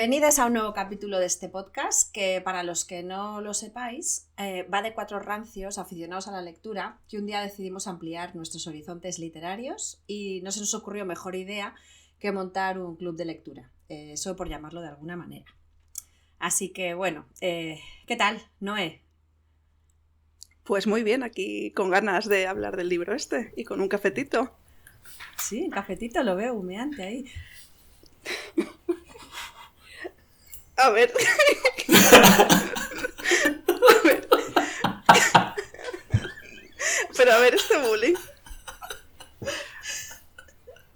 Bienvenidos a un nuevo capítulo de este podcast que para los que no lo sepáis eh, va de cuatro rancios aficionados a la lectura que un día decidimos ampliar nuestros horizontes literarios y no se nos ocurrió mejor idea que montar un club de lectura, eh, eso por llamarlo de alguna manera. Así que bueno, eh, ¿qué tal, Noé? Pues muy bien, aquí con ganas de hablar del libro este y con un cafetito. Sí, un cafetito lo veo humeante ahí. A ver. Pero a ver este bullying.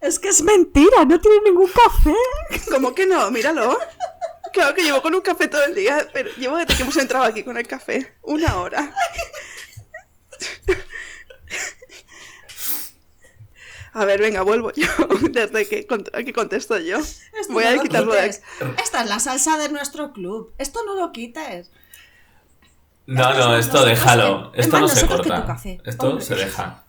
Es que es mentira, no tiene ningún café. ¿Cómo que no? Míralo. Claro que llevo con un café todo el día, pero llevo desde que hemos entrado aquí con el café. Una hora. A ver, venga, vuelvo yo. Desde que, que contesto yo. Voy a quitarlo de aquí. Esta es la salsa de nuestro club. Esto no lo quites. No, no, esto déjalo. Esto no se corta. Esto se deja.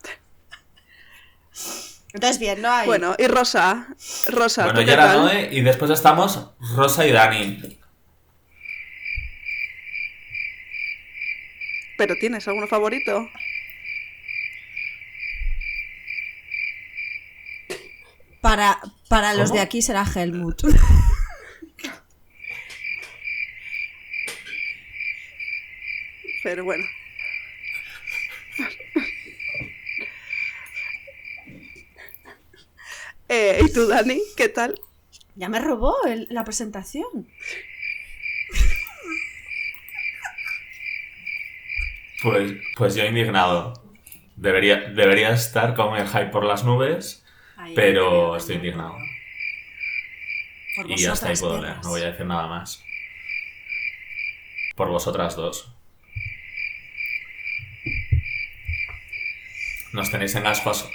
Entonces, bien, no hay. Bueno, y Rosa. Rosa. Bueno, ya era Noé y después estamos Rosa y Dani. ¿Pero tienes alguno favorito? Para, para los de aquí será Helmut. Pero bueno. Eh, ¿Y tú, Dani? ¿Qué tal? Ya me robó la presentación. Pues, pues yo indignado. Debería, debería estar con el hype por las nubes pero estoy indignado. Y hasta ahí puedo leer, no voy a decir nada más. Por vosotras dos. Nos tenéis en aspas.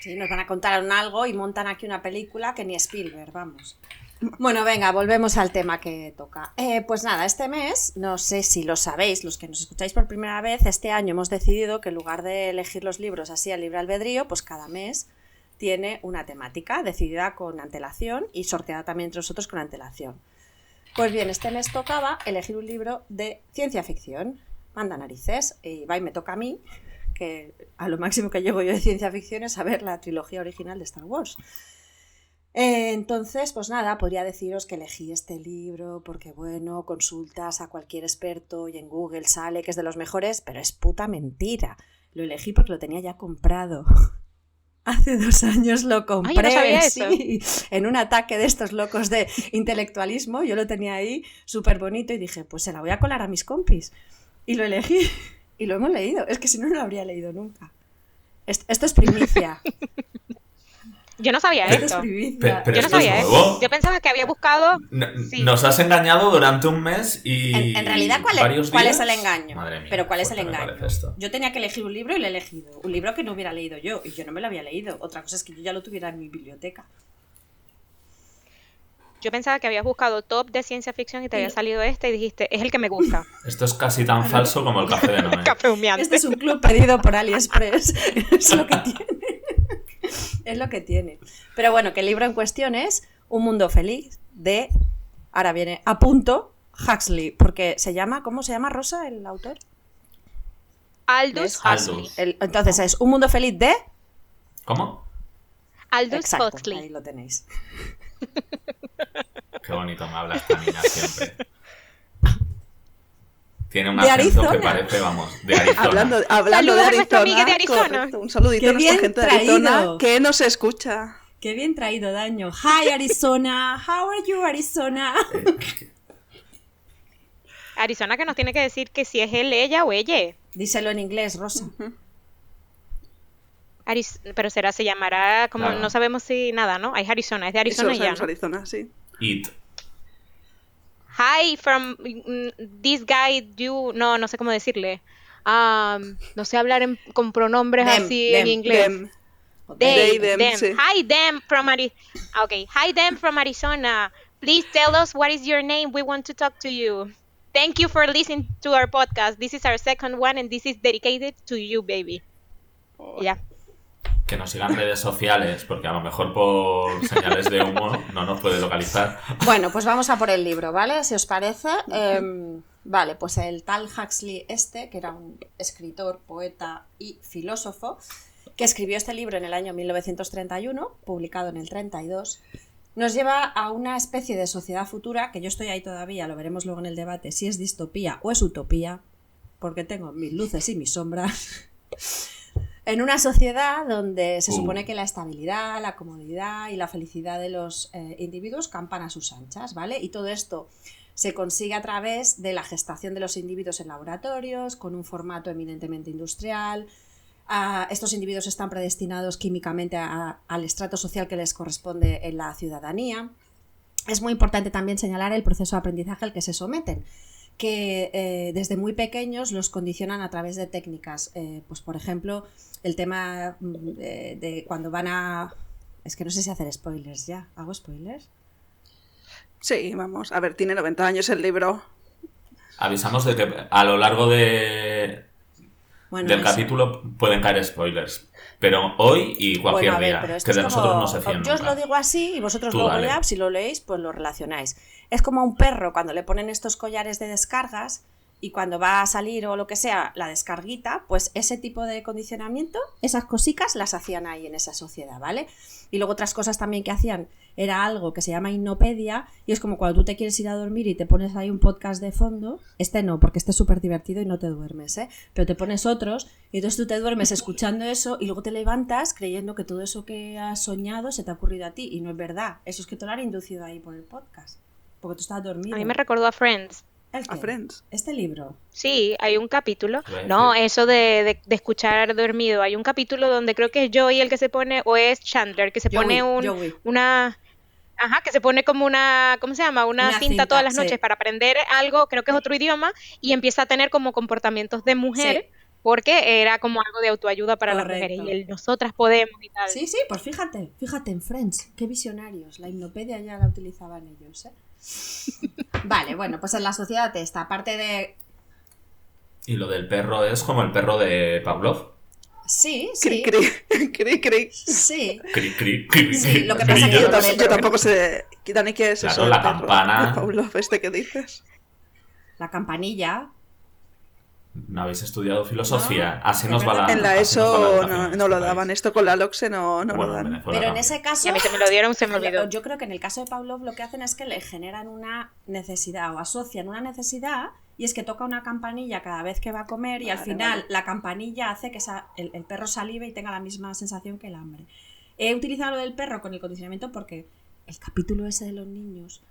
Sí, nos van a contar algo y montan aquí una película que ni Spielberg, vamos. Bueno, venga, volvemos al tema que toca. Eh, pues nada, este mes, no sé si lo sabéis, los que nos escucháis por primera vez, este año hemos decidido que en lugar de elegir los libros así a libre albedrío, pues cada mes tiene una temática decidida con antelación y sorteada también entre nosotros con antelación. Pues bien, este mes tocaba elegir un libro de ciencia ficción. Manda narices, y va y me toca a mí, que a lo máximo que llego yo de ciencia ficción es saber la trilogía original de Star Wars. Eh, entonces, pues nada, podría deciros que elegí este libro porque, bueno, consultas a cualquier experto y en Google sale que es de los mejores, pero es puta mentira. Lo elegí porque lo tenía ya comprado. Hace dos años lo compré, sí, en un ataque de estos locos de intelectualismo. Yo lo tenía ahí súper bonito y dije, pues se la voy a colar a mis compis. Y lo elegí y lo hemos leído. Es que si no, no lo habría leído nunca. Esto es primicia. Yo no sabía esto. yo no sabía esto. Yo pensaba que había buscado. Nos has engañado durante un mes y. En, realidad, ¿cuál, es, ¿cuál es el engaño? Pero ¿cuál es el engaño? Yo tenía que elegir un libro y lo he elegido. Un libro que no hubiera leído yo y yo no me lo había leído. Otra cosa es que yo ya lo tuviera en mi biblioteca. Yo pensaba que habías buscado top de ciencia ficción y te había salido este y dijiste, es el que me gusta. Esto es casi tan falso como el café de Noé. café humeante. Este es un club pedido por AliExpress. es lo que tiene. es lo que tiene. Pero bueno, que el libro en cuestión es Un mundo feliz de, ahora viene, a punto, Huxley, porque se llama, ¿cómo se llama Rosa el autor? Aldous Huxley. entonces es Un mundo feliz de... ¿Cómo? Aldous Huxley. Ahí lo tenéis. Qué bonito me habla esta niña siempre. Tiene un acento que parece, vamos, de Arizona. Hablando, hablando de Arizona, de Arizona. un saludito a nuestra gente de Arizona que nos escucha. Qué bien traído, Daño. Hi, Arizona. How are you, Arizona? Arizona que nos tiene que decir que si es él, ella o ella. Díselo en inglés, Rosa. pero será, se llamará, como no sabemos si nada, ¿no? Hay Arizona, es de Arizona Eso, ya. ¿no? Arizona, sí. It. Hi from mm, this guy, you, no, no sé cómo decirle. Um, no sé hablar con pronombres así en inglés. Them. They, them, Hi them from Arizona. Okay, hi them from Arizona. Please tell us what is your name. We want to talk to you. Thank you for listening to our podcast. This is our second one and this is dedicated to you, baby. Oh. Ya. Que nos sigan redes sociales, porque a lo mejor por señales de humo no nos puede localizar. Bueno, pues vamos a por el libro, ¿vale? Si os parece. Em, vale, pues el tal Huxley este, que era un escritor, poeta y filósofo, que escribió este libro en el año 1931, publicado en el 32, nos lleva a una especie de sociedad futura, que yo estoy ahí todavía, lo veremos luego en el debate, si es distopía o es utopía, porque tengo mis luces y mis sombras. En una sociedad donde se Uh. supone que la estabilidad, la comodidad y la felicidad de los eh, individuos campan a sus anchas, ¿vale? Y todo esto se consigue a través de la gestación de los individuos en laboratorios, con un formato eminentemente industrial. Ah, estos individuos están predestinados químicamente a- al estrato social que les corresponde en la ciudadanía. Es muy importante también señalar el proceso de aprendizaje al que se someten, que eh, desde muy pequeños los condicionan a través de técnicas. Eh, pues, por ejemplo, el tema mm, de, de cuando van a... Es que no sé si hacer spoilers ya. ¿Hago spoilers? Sí, vamos. A ver, tiene 90 años el libro. Avisamos de que a lo largo de, Bueno, del capítulo pueden caer spoilers. Pero hoy y cualquier Bueno, a ver, día. pero Que de como- nosotros no se Yo os lo digo así y vosotros Tú luego ya, si lo leéis, pues lo relacionáis. Es como a un perro cuando le ponen estos collares de descargas y cuando va a salir o lo que sea, la descarguita, pues ese tipo de condicionamiento, esas cositas las hacían ahí en esa sociedad, ¿vale? Y luego otras cosas también que hacían era algo que se llama hipnopedia y es como cuando tú te quieres ir a dormir y te pones ahí un podcast de fondo, este no, porque este es súper divertido y no te duermes, ¿eh? Pero te pones otros y entonces tú te duermes escuchando eso y luego te levantas creyendo que todo eso que has soñado se te ha ocurrido a ti y no es verdad. Eso es que te lo han inducido ahí por el podcast, porque tú estás dormido. A mí me recordó a Friends. ¿El A? Friends. Este libro. Sí, hay un capítulo. No, eso de, de- de escuchar dormido. Hay un capítulo donde creo que es Joey el que se pone, o es Chandler, que se Joey, pone un, Joey. una... Ajá, que se pone como una, ¿cómo se llama? Una, Una cinta, cinta, todas las sí. noches para aprender algo, creo que es otro idioma, y empieza a tener como comportamientos de mujer, Sí. porque era como algo de autoayuda para las mujeres, y el nosotras podemos y tal. Sí, sí, pues fíjate, fíjate en Friends, qué visionarios. La hipnopedia ya la utilizaban ellos, ¿eh? Vale, bueno, pues en la sociedad esta, aparte de... Y lo del perro es como el perro de Pavlov. Sí, sí, cri, cri, cri. sí. Cri, cri, cri, Sí, lo que pasa que cri. Yo, tampoco sé. Dani, ¿qué es Claro, eso? la campana. Pavlov, este que dices. La campanilla. ¿No habéis estudiado filosofía? Así nos va la. En la ESO no, lo daban. Esto con la LOXE no, no Bueno, lo dan. Pero en ese caso... Y a mí se me lo dieron, se me olvidó. Yo creo que en el caso de Pavlov lo que hacen es que le generan una necesidad o asocian una necesidad y es que toca una campanilla cada vez que va a comer y al final vale. la campanilla hace que esa- el, el perro salive y tenga la misma sensación que el hambre. He utilizado lo del perro con el condicionamiento porque el capítulo ese de los niños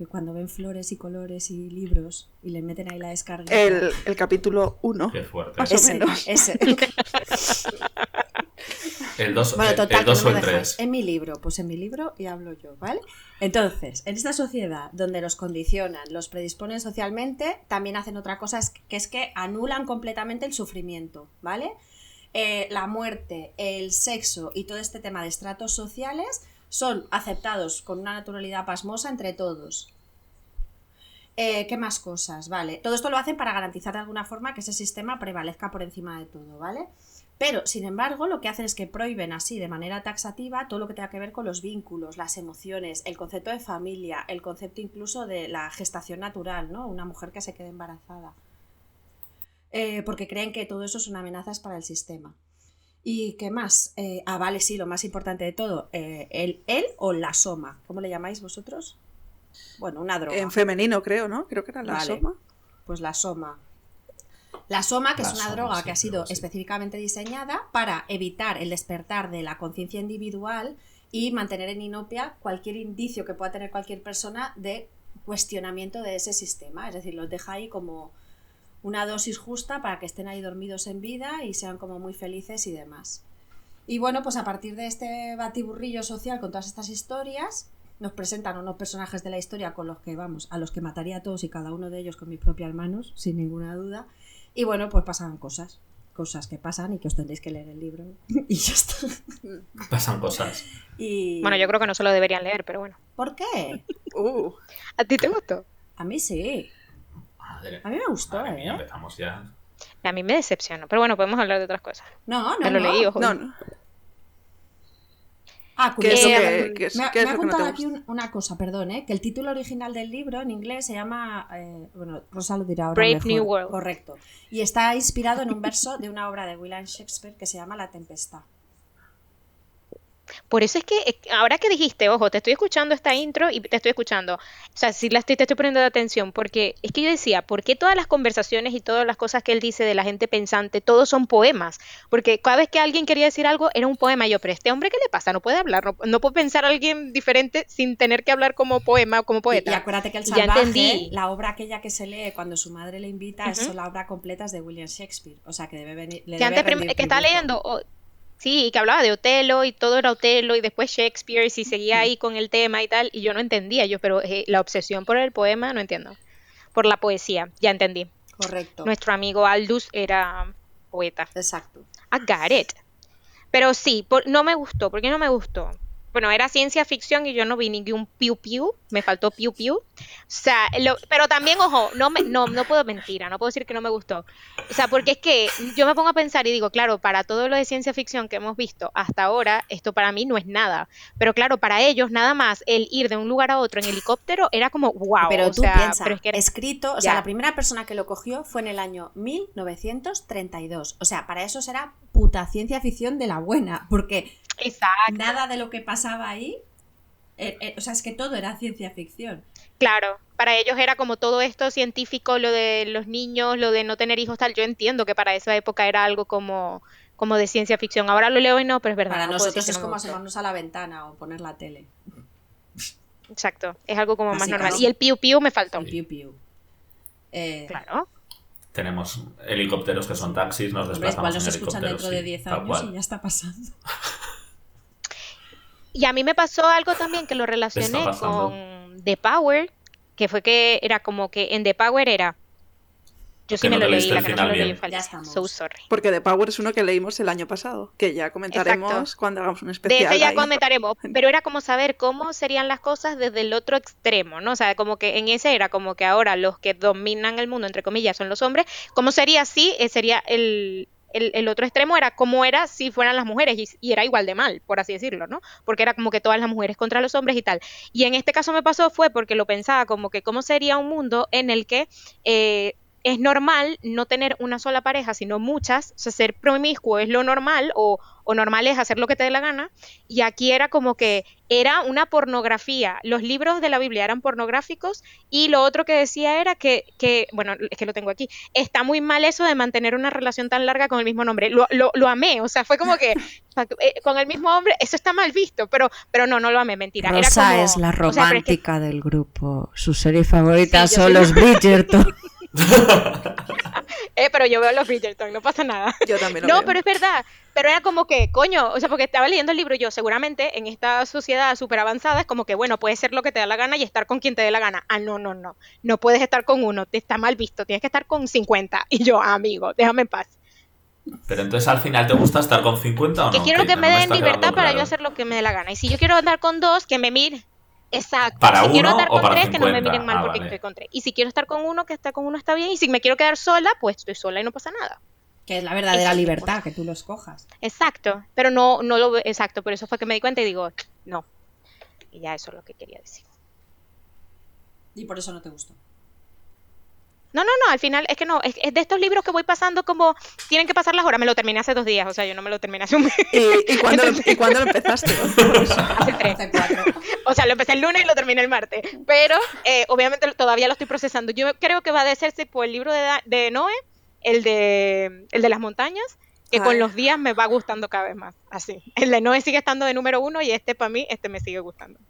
que cuando ven flores y colores y libros y le meten ahí la descarga. El, el capítulo 1. Qué fuerte. Más o ese, menos. ese. El 2 Bueno, el, total, el que dos no o el dejáis. 3. En mi libro, pues en mi libro y hablo yo, ¿vale? Entonces, en esta sociedad donde los condicionan, los predisponen socialmente, también hacen otra cosa, es que es que anulan completamente el sufrimiento, ¿vale? Eh, la muerte, el sexo y todo este tema de estratos sociales son aceptados con una naturalidad pasmosa entre todos. Eh, ¿Qué más cosas? Vale. Todo esto lo hacen para garantizar de alguna forma que ese sistema prevalezca por encima de todo, ¿vale? Pero, sin embargo, lo que hacen es que prohíben así, de manera taxativa, todo lo que tenga que ver con los vínculos, las emociones, el concepto de familia, el concepto incluso de la gestación natural, ¿no? Una mujer que se quede embarazada. Eh, porque creen que todo eso son amenazas para el sistema. ¿Y qué más? Eh, ah, vale, sí, lo más importante de todo, eh, el, él o la soma. ¿Cómo le llamáis vosotros? Bueno, una droga. En femenino, creo, ¿no? Creo que era la Vale. soma. Pues la soma. La soma, que La es una soma, droga sí, que ha sido sí. específicamente diseñada para evitar el despertar de la conciencia individual y mantener en inopia cualquier indicio que pueda tener cualquier persona de cuestionamiento de ese sistema. Es decir, los deja ahí como una dosis justa para que estén ahí dormidos en vida y sean como muy felices y demás. Y bueno, pues a partir de este batiburrillo social con todas estas historias, nos presentan unos personajes de la historia con los que vamos, a los que mataría a todos y cada uno de ellos con mis propias manos, sin ninguna duda. Y bueno, pues pasan cosas, cosas que pasan y que os tendréis que leer el libro. y ya está. Pasan cosas. Y... Bueno, yo creo que no se lo deberían leer, pero bueno. ¿Por qué? Uh, ¿A ti te gustó? A mí sí. Madre, A mí me gustó, madre mía, ¿eh? empezamos ya. A mí me decepcionó, pero bueno, podemos hablar de otras cosas. No, no, Me lo no. leí, ojo. no, no. Ah, ¿Qué es lo curioso. que, me ha, me no apuntado aquí un- una cosa, perdón, ¿eh? que el título original del libro en inglés se llama, eh, bueno, Rosa lo dirá ahora Brave mejor. New World. Correcto. Y está inspirado en un verso de una obra de William Shakespeare que se llama La Tempestad. Por eso es que ahora que dijiste, ojo, te estoy escuchando esta intro y te estoy escuchando. O sea, sí la estoy, te estoy poniendo de atención, porque es que yo decía, ¿por qué todas las conversaciones y todas las cosas que él dice de la gente pensante, todos son poemas? Porque cada vez que alguien quería decir algo, era un poema. Y yo, pero este hombre, ¿qué le pasa? No puede hablar, no, no puede pensar a alguien diferente sin tener que hablar como poema o como Y, y poeta. acuérdate que el Ya salvaje, entendí. la obra aquella que se lee cuando su madre le invita, es Ujú. la obra completa es de William Shakespeare. O sea, que debe venir. Le que debe antes que está leyendo, sí, y que hablaba de Otelo y todo era Otelo y después Shakespeare y si seguía ahí con el tema y tal, y yo no entendía, yo, pero eh, la obsesión por el poema no entiendo, por la poesía, ya entendí. Correcto. Nuestro amigo Aldous era poeta. Exacto. I got it. Pero sí, por- no me gustó. ¿Por qué no me gustó? Bueno, era ciencia ficción y yo no vi ningún piu piu, me faltó piu piu. O sea, lo- pero también, ojo, no, me, no, no puedo mentira, no puedo decir que no me gustó. O sea, porque es que yo me pongo a pensar y digo, claro, para todo lo de ciencia ficción que hemos visto hasta ahora, esto para mí no es nada. Pero claro, para ellos nada más el ir de un lugar a otro en helicóptero era como, wow. pero tú piensas, es que era- escrito, o sea, la primera persona que lo cogió fue en el año 1932. O sea, para eso será puta ciencia ficción de la buena, porque Exacto. nada de lo que pasaba ahí, eh, eh, o sea, es que todo era ciencia ficción. Claro, para ellos era como todo esto científico, lo de los niños, lo de no tener hijos, tal. Yo entiendo que para esa época era algo como, como de ciencia ficción. Ahora lo leo y no, pero es verdad. Para no nosotros es como asomarnos a la ventana o poner la tele. Exacto, es algo como más normal. Y el piu piu me faltó. El piu piu. Eh, Claro. Tenemos helicópteros que son taxis, nos hombre, igual desplazamos nos en escuchan helicópteros. dentro de sí, 10 tal años y ya está pasando. Y a mí me pasó algo también que lo relacioné con The Power, que fue que era como que en The Power era. Yo sí me no lo leí, la el que no lo leí estamos. So sorry. Porque The Power es uno que leímos el año pasado, que ya comentaremos Exacto. cuando hagamos un De especial. ese ya ahí. comentaremos, pero era como saber cómo serían las cosas desde el otro extremo, ¿no? O sea, como que en ese era como que ahora los que dominan el mundo, entre comillas, son los hombres. ¿Cómo sería si eh, sería el, el, el otro extremo? Era cómo era si fueran las mujeres y, era igual de mal, por así decirlo, ¿no? Porque era como que todas las mujeres contra los hombres y tal. Y en este caso me pasó fue porque lo pensaba como que cómo sería un mundo en el que... eh, es normal no tener una sola pareja, sino muchas, o sea, ser promiscuo es lo normal o, o normal es hacer lo que te dé la gana, y aquí era como que era una pornografía, los libros de la Biblia eran pornográficos y lo otro que decía era que, que bueno, es que lo tengo aquí, está muy mal eso de mantener una relación tan larga con el mismo nombre, lo, lo, lo amé, o sea, fue como que eh, con el mismo hombre, eso está mal visto, pero, pero no, no lo amé, mentira. era Rosa como- es la o sea, pero es que- romántica del grupo. Su serie favorita Sí, son los Bridgerton. Eh, pero yo veo los Bridgerton, no pasa nada. Yo también lo No, veo. pero es verdad. Pero era como que, coño, o sea, porque estaba leyendo el libro yo, seguramente en esta sociedad súper avanzada es como que, bueno, puedes ser lo que te da la gana y estar con quien te dé la gana. Ah, no, no, no. No puedes estar con uno, te está mal visto, tienes que estar con 50. Y yo, ah, amigo, déjame en paz. Pero entonces al final te gusta estar con 50 o no? que quiero que no me den está libertad para yo hacer lo que me dé la gana. Y si yo quiero andar con dos, que me miren. Exacto. ¿Para si quiero o con para tres, que no me 50? miren mal Ah, porque vale. estoy con tres. Y si quiero estar con uno, que esté con uno está bien. Y si me quiero quedar sola, pues estoy sola y no pasa nada. Que es la verdadera Exacto. libertad, que tú lo escojas. Exacto, pero no, no lo exacto, por eso fue que me di cuenta y digo, no. Y ya eso es lo que quería decir. Y por eso no te gustó. No, no, no, al final es que no, es, es de estos libros que voy pasando como tienen que pasar las horas, me lo terminé hace dos días, o sea, yo no me lo terminé hace un mes, ¿Y, y cuándo, lo- y cuándo lo empezaste? hace tres. Hace cuatro. O sea, lo empecé el lunes y lo terminé el martes, pero eh, obviamente todavía lo estoy procesando. Yo creo que va a ser por el libro de, Noé, el de, el de las montañas, que Ay. con los días me va gustando cada vez más, así. El de Noé sigue estando de número uno y este para mí, este me sigue gustando.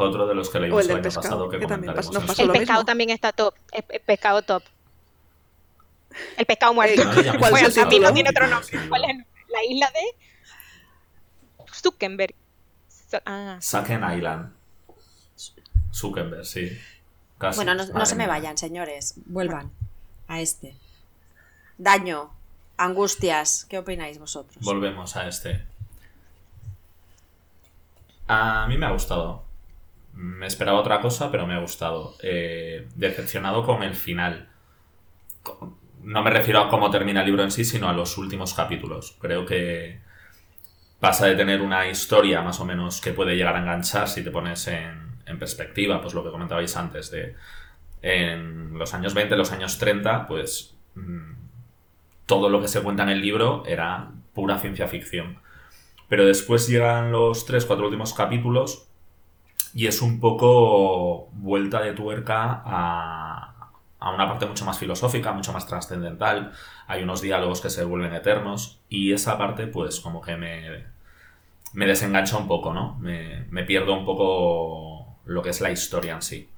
Otro de los que leímos el el año pescado, pasado que, que comentaremos. pasó El pescado mismo. también está top. El, el pescado top. El pescado muerto. Eh, No le llames ¿Cuál es bueno, el también no tiene otro nombre. ¿Cuál es el nombre? La isla de Zuckerberg. Zu- Ah, Saken Island. Zuckerberg, sí. Casi. Bueno, no, se me vayan, señores. Vuelvan a este. Daño, angustias. ¿Qué opináis vosotros? Volvemos a este. A mí me ha gustado. Me esperaba otra cosa, pero me ha gustado. Eh, decepcionado con el final. No me refiero a cómo termina el libro en sí, sino a los últimos capítulos. Creo que pasa de tener una historia más o menos que puede llegar a enganchar si te pones en, en perspectiva, pues lo que comentabais antes de en los años 20, los años 30, pues mm, todo lo que se cuenta en el libro era pura ciencia ficción. Pero después llegan los tres, cuatro últimos capítulos y es un poco vuelta de tuerca a, a una parte mucho más filosófica, mucho más trascendental. Hay unos diálogos que se vuelven eternos y esa parte pues como que me, me desengancha un poco, ¿no? Me, me pierdo un poco lo que es la historia en sí.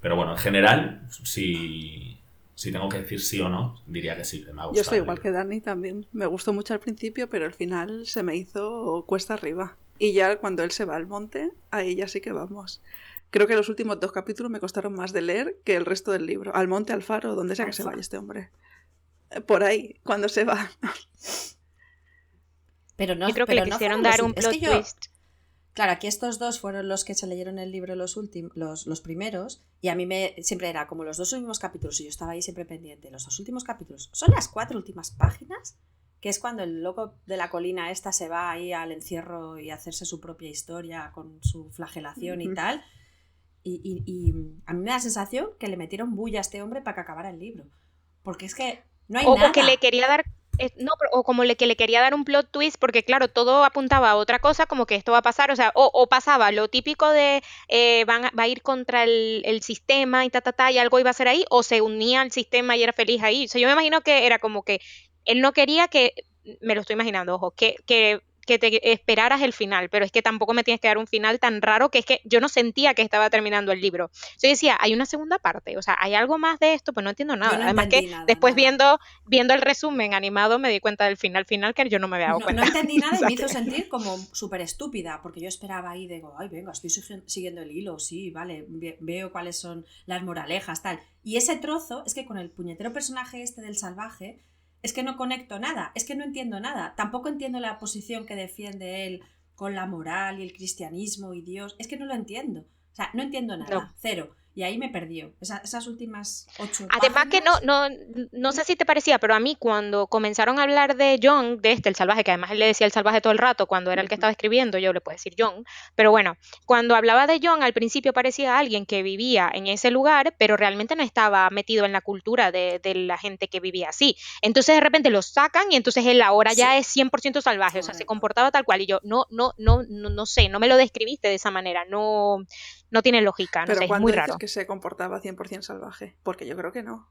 Pero bueno, en general, si, si tengo que decir sí o no, diría que sí, me ha gustado. Yo el igual que Dani también. Me gustó mucho al principio, pero al final se me hizo cuesta arriba. Y ya cuando él se va al monte, ahí ya sí que vamos. Creo que los últimos dos capítulos me costaron más de leer que el resto del libro. Al monte, al faro, donde sea que se vaya este hombre. Eh, Por ahí, cuando se va. Pero no, Yo creo que pero le no quisieron dar un ulti- es plot que yo- twist. Claro, aquí estos dos fueron los que se leyeron el libro los últimos, los, los primeros, y a mí me siempre era como los dos últimos capítulos, y yo estaba ahí siempre pendiente. Los dos últimos capítulos son las cuatro últimas páginas, que es cuando el loco de la colina esta se va ahí al encierro y hacerse su propia historia con su flagelación y tal. Y, y- y a mí me da la sensación que le metieron bulla a este hombre para que acabara el libro. Porque es que no hay O, nada. o que le quería dar eh, no, o como le, que le quería dar un plot twist, porque claro, todo apuntaba a otra cosa, como que esto va a pasar, o sea, o, o pasaba lo típico de eh, van a- va a ir contra el, el sistema y ta, ta, ta, y algo iba a ser ahí, o se unía al sistema y era feliz ahí. O sea, yo me imagino que era como que él no quería que, me lo estoy imaginando, ojo, que, que, que te esperaras el final, pero es que tampoco me tienes que dar un final tan raro que es que yo no sentía que estaba terminando el libro. Yo decía, hay una segunda parte, o sea, hay algo más de esto, pues no entiendo nada. no Además que nada, después nada. viendo viendo el resumen animado me di cuenta del final final que yo no me había dado No, cuenta. no entendí nada y me hizo sentir como súper estúpida, porque yo esperaba ahí, digo, ay, venga, estoy sigui- siguiendo el hilo, sí, vale, ve- veo cuáles son las moralejas, tal. Y ese trozo, es que con el puñetero personaje este del salvaje, es que no conecto nada, es que no entiendo nada. Tampoco entiendo la posición que defiende él con la moral y el cristianismo y Dios, es que no lo entiendo. O sea, no entiendo nada, No. cero. Y ahí me perdió. Esa- esas últimas ocho Además que no, no, no sé si te parecía, pero a mí cuando comenzaron a hablar de John, de este, el salvaje, que además él le decía el salvaje todo el rato cuando era el que estaba escribiendo, yo le puedo decir John, pero bueno, cuando hablaba de John al principio parecía alguien que vivía en ese lugar, pero realmente no estaba metido en la cultura de, de la gente que vivía así. Entonces de repente lo sacan y entonces él ahora ya es 100% salvaje, o sea, se comportaba tal cual y yo, no, no, no, no, no sé, no me lo describiste de esa manera, no, no tiene lógica, no Pero sé, es muy dices raro. que se comportaba 100% salvaje? Porque yo creo que no.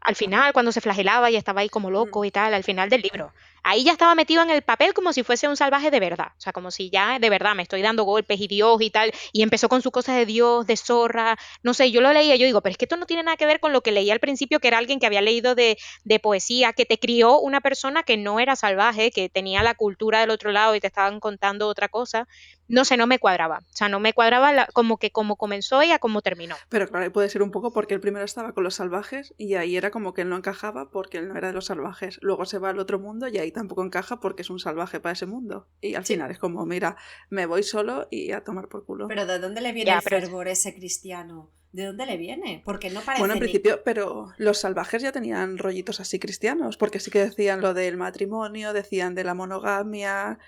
al final, cuando se flagelaba y estaba ahí como loco Mm. y tal, al final del libro. Ahí ya estaba metido en el papel como si fuese un salvaje de verdad. O sea, como si ya de verdad me estoy dando golpes y Dios y tal. Y empezó con su cosa de Dios, de zorra. No sé, yo lo leía, yo digo, pero es que esto no tiene nada que ver con lo que leía al principio, que era alguien que había leído de, poesía, que te crió una persona que no era salvaje, que tenía la cultura del otro lado y te estaban contando otra cosa. No sé, no me cuadraba. O sea, no me cuadraba la- como que como comenzó y a cómo terminó. Pero claro, puede ser un poco porque el primero estaba con los salvajes y ahí era como que él no encajaba porque él no era de los salvajes. Luego se va al otro mundo y ahí tampoco encaja porque es un salvaje para ese mundo. Y al Sí. final es como, mira, me voy solo y a tomar por culo. Pero ¿de dónde le viene Ya, el fervor ese cristiano? ¿De dónde le viene? Porque no parece Bueno, en ni- principio, pero los salvajes ya tenían rollitos así cristianos, porque sí que decían lo del matrimonio, decían de la monogamia,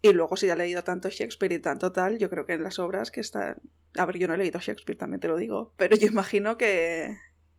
y luego si ha leído tanto Shakespeare y tanto tal, yo creo que en las obras que están... A ver, yo no he leído Shakespeare, también te lo digo, pero yo imagino que...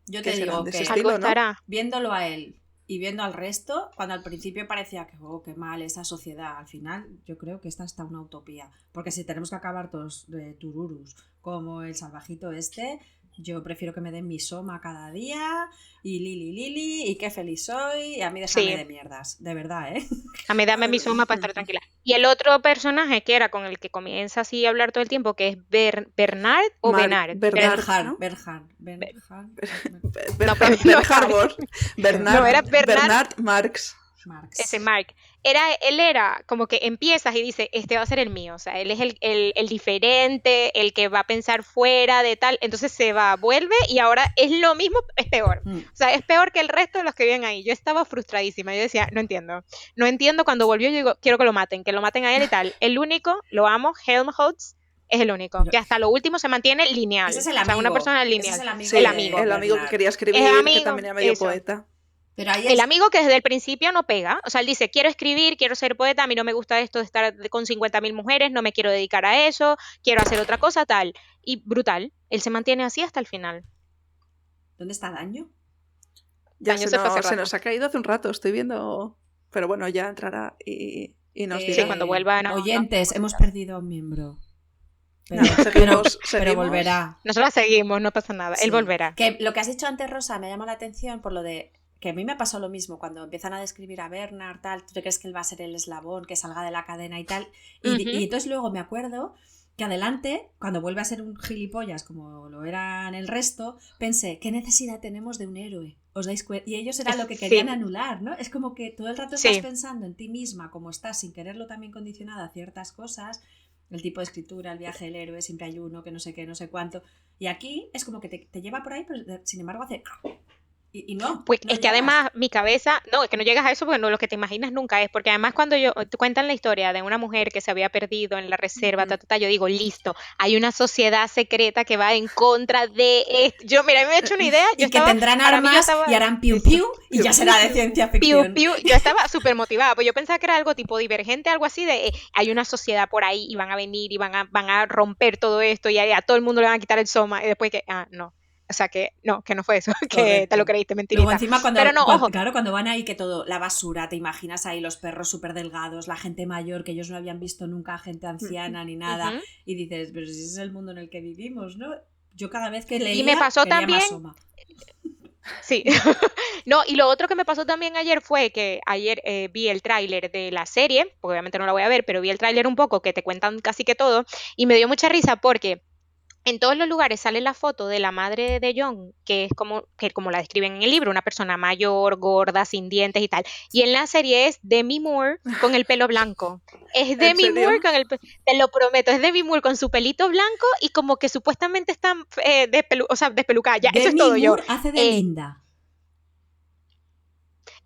Yo que te serán digo que viéndolo a él y viendo al resto, cuando al principio parecía que, oh, qué mal esa sociedad, al final yo creo que esta está una utopía. Porque si tenemos que acabar todos de tururus como el salvajito este, yo prefiero que me den mi soma cada día y lili lili y qué feliz soy y a mí déjame Sí. de mierdas, de verdad, ¿eh? A mí dame mi soma para estar tranquila. Y el otro personaje que era con el que comienza así a hablar todo el tiempo, que es Ber- Bernard o Mar- Bernard. Bernard. Berhan, ¿no? Berhan, Berhan, Ber- No, Ber- pero- Ber- Harbor. Bernard, No, era Bernard- Bernard Marx. Marx. Ese Mark. Era, él era como que empiezas y dice, este va a ser el mío. O sea, él es el, el, el diferente, el que va a pensar fuera de tal. Entonces se va, vuelve y ahora es lo mismo, es peor. Mm. O sea, es peor que el resto de los que viven ahí. Yo estaba frustradísima. Yo decía, no entiendo. No entiendo cuando volvió. Yo digo, quiero que lo maten, que lo maten a él y tal. El único, lo amo, Helmholtz, es el único. Que hasta lo último se mantiene lineal. Ese es el O amigo. sea, una persona ese lineal. es el amigo. El amigo. El amigo que quería escribir, Es que amigo, también era medio eso. poeta. Pero ahí El amigo que desde el principio no pega, o sea, él dice, quiero escribir, quiero ser poeta, a mí no me gusta esto de estar con 50.000 mujeres, no me quiero dedicar a eso, quiero hacer otra cosa, tal. Y brutal, él se mantiene así hasta el final. ¿Dónde está Daño? Ya Daño se, nos, se nos ha caído hace un rato, estoy viendo. Pero bueno, ya entrará y, y nos Eh, dirá. Sí, cuando vuelva, no, Oyentes, no, hemos no. perdido a un miembro. Pero, No, seguimos- pero- pero seguimos. volverá. Nosotros seguimos, no pasa nada, Sí. él volverá. Que lo que has dicho antes, Rosa, me llama la atención por lo de que a mí me pasó lo mismo cuando empiezan a describir a Bernard, tal, tú te crees que él va a ser el eslabón que salga de la cadena y tal. Y, y entonces luego me acuerdo que adelante, cuando vuelve a ser un gilipollas como lo eran el resto, pensé, ¿qué necesidad tenemos de un héroe? ¿Os dais cuenta? Y ellos era lo que Sí. querían anular, ¿no? Es como que todo el rato estás Sí. pensando en ti misma, como estás sin quererlo también condicionada a ciertas cosas, el tipo de escritura, el viaje del héroe, siempre hay uno, que no sé qué, no sé cuánto. Y aquí es como que te, te lleva por ahí, pero sin embargo hace... Y, y no. Pues no es que además mi cabeza, no, es que no llegas a eso porque no lo que te imaginas nunca es, porque además cuando yo te cuentan la historia de una mujer que se había perdido en la reserva, ta, ta, ta, yo digo, listo, hay una sociedad secreta que va en contra de esto. Yo, mira, me he hecho una idea, yo Y que tendrán armas estaba- y harán piu piu y ya será de ciencia piu, ficción. piu, yo estaba súper motivada, pues yo pensaba que era algo tipo divergente, algo así de, eh, hay una sociedad por ahí y van a venir y van a, van a romper todo esto y a, a todo el mundo le van a quitar el soma y después que, ah, no. O sea que no, que no fue eso, que te lo creíste, mentirita. Luego encima cuando, Pero no, cuando- ojo. claro, cuando van ahí que todo, la basura, te imaginas ahí los perros súper delgados, la gente mayor, que ellos no habían visto nunca gente anciana ni nada, y dices, pero si ese es el mundo en el que vivimos, ¿no? Yo cada vez que leía me pasó también-. Sí. no, y lo otro que me pasó también ayer fue que ayer eh, vi el tráiler de la serie, porque obviamente no la voy a ver, pero vi el tráiler un poco que te cuentan casi que todo, y me dio mucha risa porque en todos los lugares sale la foto de la madre de John, que es como, que como la describen en el libro, una persona mayor, gorda, sin dientes y tal. Y en la serie es Demi Moore con el pelo blanco. Es Demi? Moore con el te lo prometo, es Demi Moore con su pelito blanco y como que supuestamente está eh, despelu- o sea, despelucada. Ya, eso es Demi todo yo. Moore hace de Eh, linda.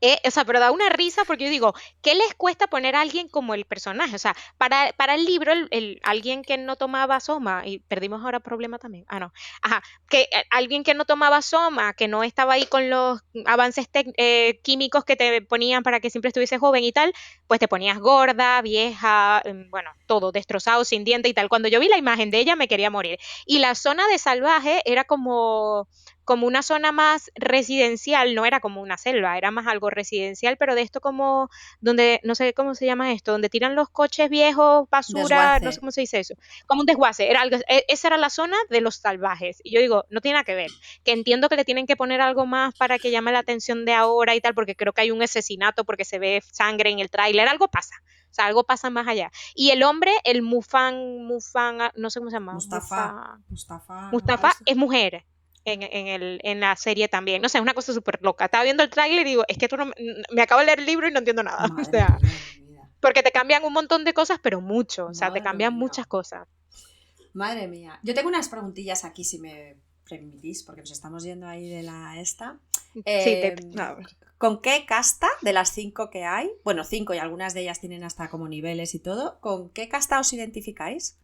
Eh, o sea, pero da una risa porque yo digo, ¿qué les cuesta poner a alguien como el personaje? O sea, para, para el libro, el, el- alguien que no tomaba soma, y perdimos ahora problema también, ah, no, ajá, que eh, alguien que no tomaba soma, que no estaba ahí con los avances eh, químicos que te ponían para que siempre estuviese joven y tal, pues te ponías gorda, vieja, em, bueno, todo destrozado, sin diente y tal. Cuando yo vi la imagen de ella me quería morir. Y la zona de salvaje era como como una zona más residencial, no era como una selva, era más algo residencial, pero de esto como donde, no sé cómo se llama esto, donde tiran los coches viejos, basura, no sé cómo se dice eso, como un desguace, era algo, e- esa era la zona de los salvajes. Y yo digo, no tiene nada que ver, que entiendo que le tienen que poner algo más para que llame la atención de ahora y tal, porque creo que hay un asesinato, porque se ve sangre en el tráiler, algo pasa. O sea, algo pasa más allá. Y el hombre, el Mufan, Mufan, ah, no sé cómo se llama. Mustafa. Mustafa es mujer en, en el, en la serie también. No sé, es una cosa súper loca. Estaba viendo el tráiler y digo, es que tú no me, acabo de leer el libro y no entiendo nada. O sea, mía porque te cambian un montón de cosas, pero mucho. O sea, te cambian mía. muchas cosas. Madre mía. Yo tengo unas preguntillas aquí, si me permitís, porque nos estamos yendo ahí de la esta. sí, te- ver. ¿Con qué casta de las cinco que hay? Bueno, cinco y algunas de ellas tienen hasta como niveles y todo. ¿Con qué casta os identificáis?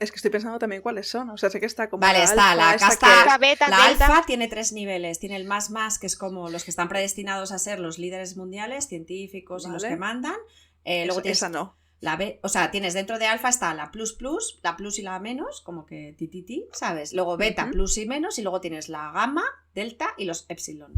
Es que estoy pensando también cuáles son. O sea, sé que está como. Vale, está la casta- Alfa, beta, La delta. alfa tiene tres niveles. Tiene el más más, que es como los que están predestinados a ser los líderes mundiales, científicos y los que mandan. Eh, luego esa, tienes esa no. la B, o sea, tienes dentro de alfa está la plus plus, la plus y la menos, como que ti ti ti, ¿sabes? Luego beta, plus y menos, y luego tienes la gamma, delta y los epsilon.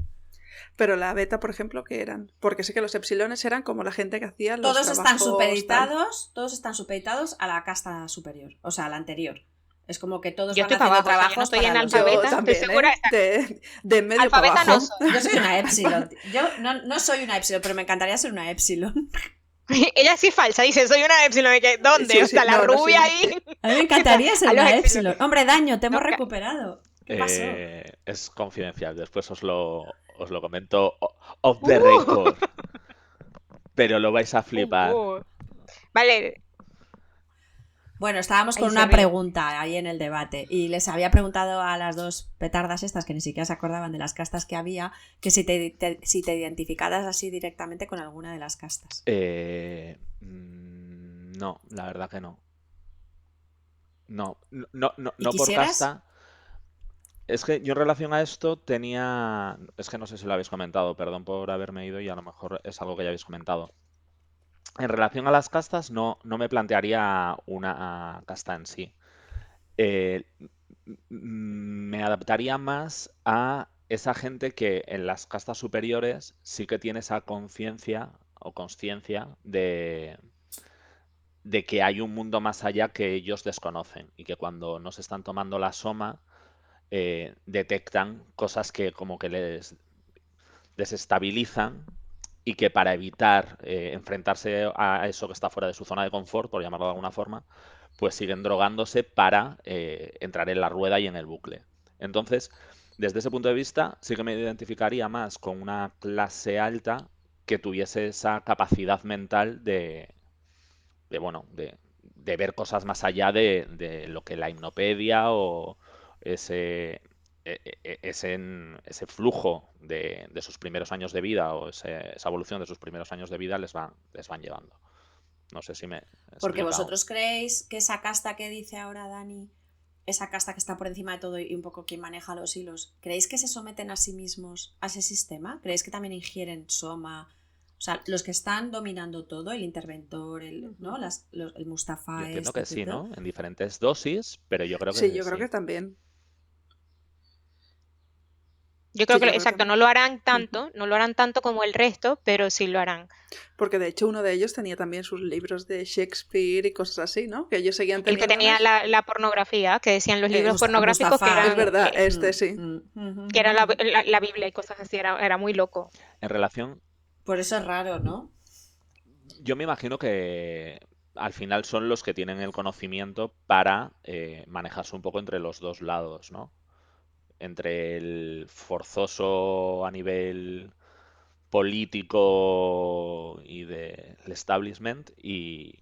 Pero la beta, por ejemplo, ¿qué eran? Porque sé que los epsilones eran como la gente que hacía los Todos están trabajos, supeditados, todos están supeditados a la casta superior, o sea, a la anterior. Es como que todos Yo van estoy haciendo sea, yo no trabajos estoy en alfabeta, estoy también, segura, ¿eh? De, para Alfabeta no soy. Yo soy una epsilon. Yo no, no soy una epsilon, pero me encantaría ser una epsilon. Ella sí es falsa, dice, soy una Epsilon. ¿y qué? ¿Dónde? Sí, o sea, la no, no, rubia sí. ahí. A mí me encantaría ser una epsilon. epsilon. Hombre, daño, te hemos recuperado. ¿Qué pasó? Eh, es confidencial, después os lo, os lo comento off the Uh. record. Pero lo vais a flipar. Uh, Vale, Bueno, estábamos con una pregunta ahí en el debate y les había preguntado a las dos petardas estas que ni siquiera se acordaban de las castas que había, que si te, te- si te identificaras así directamente con alguna de las castas. Eh, mm, no, la verdad que no. No, no, no, no, no por casta. Es que yo en relación a esto tenía, es que no sé si lo habéis comentado, perdón por haberme ido y a lo mejor es algo que ya habéis comentado. En relación a las castas, no, no me plantearía una casta en sí. Eh, me adaptaría más a esa gente que en las castas superiores sí que tiene esa conciencia o conciencia de, de que hay un mundo más allá que ellos desconocen y que cuando nos están tomando la soma eh, detectan cosas que como que les desestabilizan y que para evitar eh, enfrentarse a eso que está fuera de su zona de confort, por llamarlo de alguna forma, pues siguen drogándose para eh, entrar en la rueda y en el bucle. Entonces, desde ese punto de vista, sí que me identificaría más con una clase alta que tuviese esa capacidad mental de, de bueno, de, ver cosas más allá de, lo que la hipnopedia o ese, e, e, e, ese, ese flujo de, sus primeros años de vida o esa evolución de sus primeros años de vida les van, les van llevando. No sé si me... Porque vosotros creéis que esa casta que dice ahora Dani, esa casta que está por encima de todo y un poco quien maneja los hilos, ¿creéis que se someten a sí mismos a ese sistema? ¿Creéis que también ingieren soma? O sea, los que están dominando todo, el interventor, el, ¿no? Las, el Mustafa. Yo entiendo que sí, ¿no? En diferentes dosis, pero yo creo que sí. yo creo que también. Yo creo que, exacto, no lo harán tanto, no lo harán tanto como el resto, pero sí lo harán. Porque de hecho uno de ellos tenía también sus libros de Shakespeare y cosas así, ¿no? Que ellos seguían teniendo. El que tenía la, pornografía, que decían los libros pornográficos que eran. Es verdad, este sí. Mm, mm. Que era la, Biblia y cosas así, era, era muy loco. En relación. Por eso es raro, ¿no? Yo me imagino que al final son los que tienen el conocimiento para eh, manejarse un poco entre los dos lados, ¿no? Entre el forzoso a nivel político y del establishment y,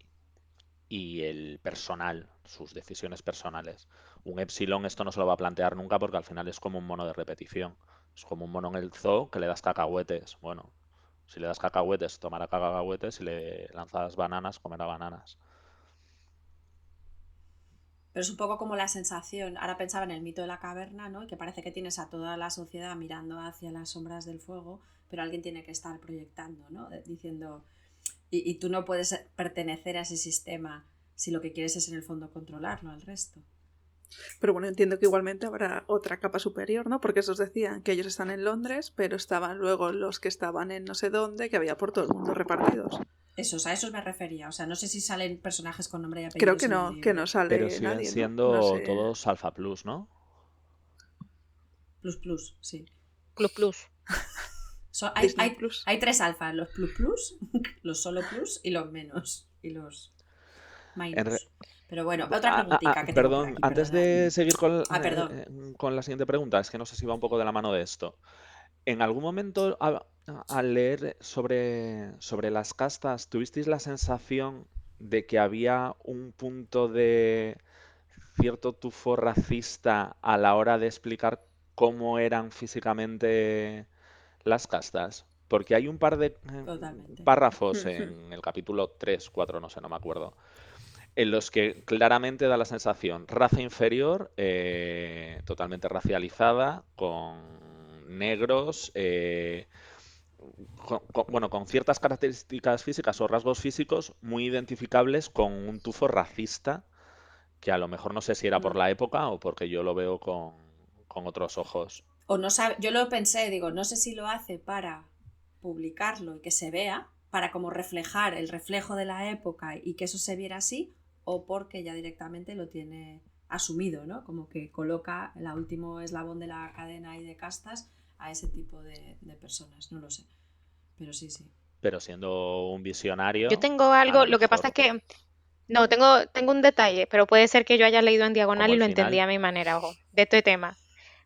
y el personal, sus decisiones personales. Un Epsilon esto no se lo va a plantear nunca porque al final es como un mono de repetición. Es como un mono en el zoo que le das cacahuetes. Bueno, si le das cacahuetes, tomará cacahuetes. Si le lanzas bananas, comerá bananas. Pero es un poco como la sensación, ahora pensaba en el mito de la caverna, ¿no? Que parece que tienes a toda la sociedad mirando hacia las sombras del fuego, pero alguien tiene que estar proyectando, ¿no? Diciendo, y, tú no puedes pertenecer a ese sistema si lo que quieres es en el fondo controlarlo al resto. Pero bueno, entiendo que igualmente habrá otra capa superior, ¿no? Porque esos decían que ellos están en Londres, pero estaban luego los que estaban en no sé dónde, que había por todo el mundo repartidos. Esos, a esos me refería. O sea, no sé si salen personajes con nombre y apellido. Creo que no, que no sale Pero siguen siendo todos Alpha Plus, ¿no? Plus Plus, sí. Plus Plus. hay, hay, hay, tres alfas, los Plus Plus, los Solo Plus y los menos. Y los minus. Pero bueno, otra ah, ah, preguntita ah, Perdón, antes de seguir con, eh, con la siguiente pregunta, es que no sé si va un poco de la mano de esto. ¿En algún momento al leer sobre, sobre las castas, tuvisteis la sensación de que había un punto de cierto tufo racista a la hora de explicar cómo eran físicamente las castas? Porque hay un par de eh, párrafos en el capítulo 3, 4, no sé, no me acuerdo, en los que claramente da la sensación raza inferior, eh, totalmente racializada, con negros, eh, bueno, con ciertas características físicas o rasgos físicos muy identificables con un tufo racista, que a lo mejor no sé si era por la época o porque yo lo veo con, otros ojos. O no sabe, yo lo pensé, digo, no sé si lo hace para publicarlo y que se vea, para como reflejar el reflejo de la época y que eso se viera así, o porque ya directamente lo tiene asumido, ¿no? Como que coloca el último eslabón de la cadena y de castas a ese tipo de, personas, no lo sé. Pero sí, sí. Pero siendo un visionario. Yo tengo algo, lo, que pasa es que. No, tengo, tengo un detalle, pero puede ser que yo haya leído en diagonal y lo entendí a mi manera, ojo, de este tema.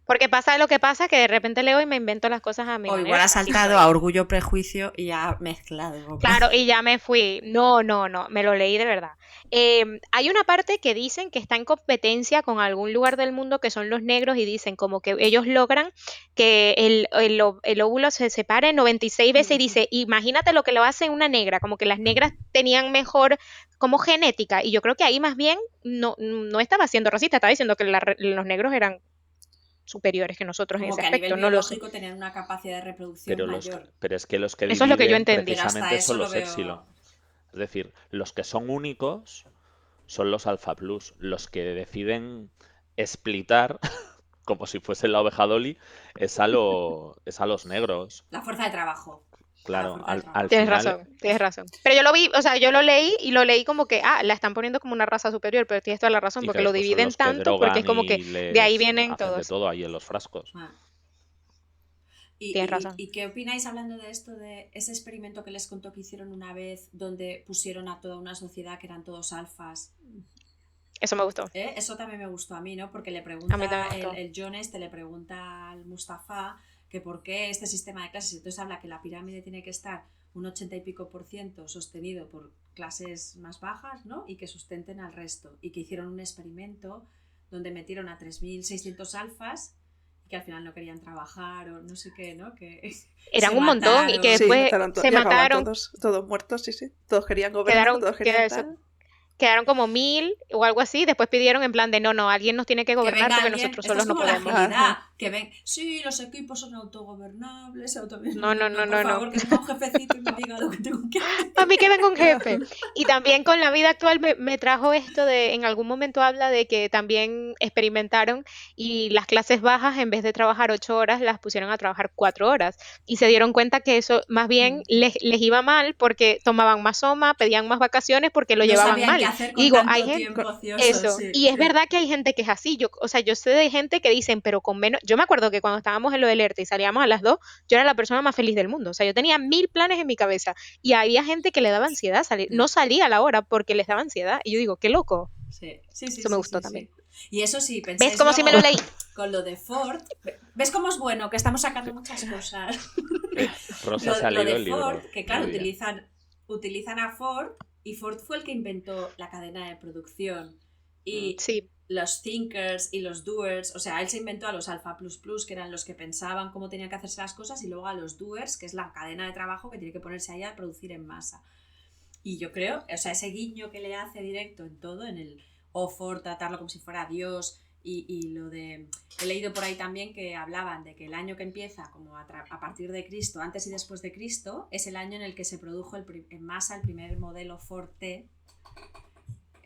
Porque pasa lo que pasa, que de repente leo y me invento las cosas a mí. O igual ha saltado a orgullo, prejuicio y ha mezclado. Claro, y ya me fui. No, no, no, me lo leí de verdad. Em, hay una parte que dicen que está en competencia con algún lugar del mundo que son los negros y dicen como que ellos logran que el, el, óvulo se separe 96 veces y dice, imagínate lo que lo hace una negra, como que las negras tenían mejor como genética y yo creo que ahí más bien no, no estaba siendo racista, estaba diciendo que los negros eran superiores que nosotros en ese que a nivel aspecto, no lo tenían una capacidad de reproducción Pero, los, mayor. pero es que los que Eso es lo que yo entendí. Precisamente son lo los veo- epsilon. Es decir, los que son únicos son los alfa plus. Los que deciden splitar, como si fuese la oveja Dolly, es a, lo- es a los negros. La fuerza de trabajo. Claro, al, Tienes final, razón, tienes razón. Pero yo lo vi, o sea, yo lo leí y lo leí como que, ah, la están poniendo como una raza superior, pero tienes toda la razón, y porque que lo dividen tanto, porque es como que de ahí vienen hacen de todos. todo ahí en los frascos. Ah. Y, Tienes y- razón. ¿Y qué opináis hablando de esto, de ese experimento que les contó que hicieron una vez, donde pusieron a toda una sociedad que eran todos alfas? Eso me gustó. ¿Eh? Eso también me gustó a mí, ¿no? Porque le pregunta, A mí también me el, el John este le pregunta al Mustafa que por qué este sistema de clases, entonces habla que la pirámide tiene que estar un ochenta y pico por ciento sostenido por clases más bajas, ¿no? Y que sustenten al resto. Y que hicieron un experimento donde metieron a 3.600 alfas y que al final no querían trabajar o no sé qué, ¿no? Que Eran un montón y mataron. que Sí, después mataron to- se mataron, Todos, todos muertos, sí, sí. Todos querían gobernar, Quedaron- todos querían. Quedaron como mil o algo así, después pidieron en plan de, no, no, alguien nos tiene que gobernar porque alguien- nosotros solos es no como la podemos. agilidad, Ajá. que ven, sí, los equipos son autogobernables, auto- No, no, no, por no, no. que venga un jefecito y me diga lo que tengo que hacer. A mí que venga un jefe. Y también con la vida actual me, me trajo esto de, en algún momento habla de que también experimentaron y las clases bajas en vez de trabajar ocho horas las pusieron a trabajar cuatro horas. Y se dieron cuenta que eso más bien Mm. les, les iba mal porque tomaban más soma, pedían más vacaciones porque lo No llevaban mal. Hacer con Y digo, tanto hay gente- tiempo ocioso, Eso, sí, y es sí. verdad que hay gente que es así, yo, o sea, yo sé de gente que dicen, pero con menos, yo me acuerdo que cuando estábamos en lo del ERTE y salíamos a las dos, yo era la persona más feliz del mundo, o sea, yo tenía mil planes en mi cabeza y había gente que le daba ansiedad salir, no salía a la hora porque les daba ansiedad y yo digo, qué loco, Sí, sí, sí, Eso me gustó sí, también. sí. Y eso sí, penséis ¿ves como si me lo leí? Con lo de Ford, ¿ves cómo es bueno? Que estamos sacando muchas cosas. Rosa lo, ha lo de el libro. Ford, que claro, utilizan, utilizan a Ford y Ford fue el que inventó la cadena de producción. Y Sí, los thinkers y los doers, o sea, él se inventó a los alfa plus plus, que eran los que pensaban cómo tenían que hacerse las cosas, y luego a los doers, que es la cadena de trabajo que tiene que ponerse ahí a producir en masa. Y yo creo, o sea, ese guiño que le hace directo en todo, en el Ford, tratarlo como si fuera Dios, y, y lo de. He leído por ahí también que hablaban de que el año que empieza, como a, tra- a partir de Cristo, antes y después de Cristo, es el año en el que se produjo el pri- en masa el primer modelo Ford T,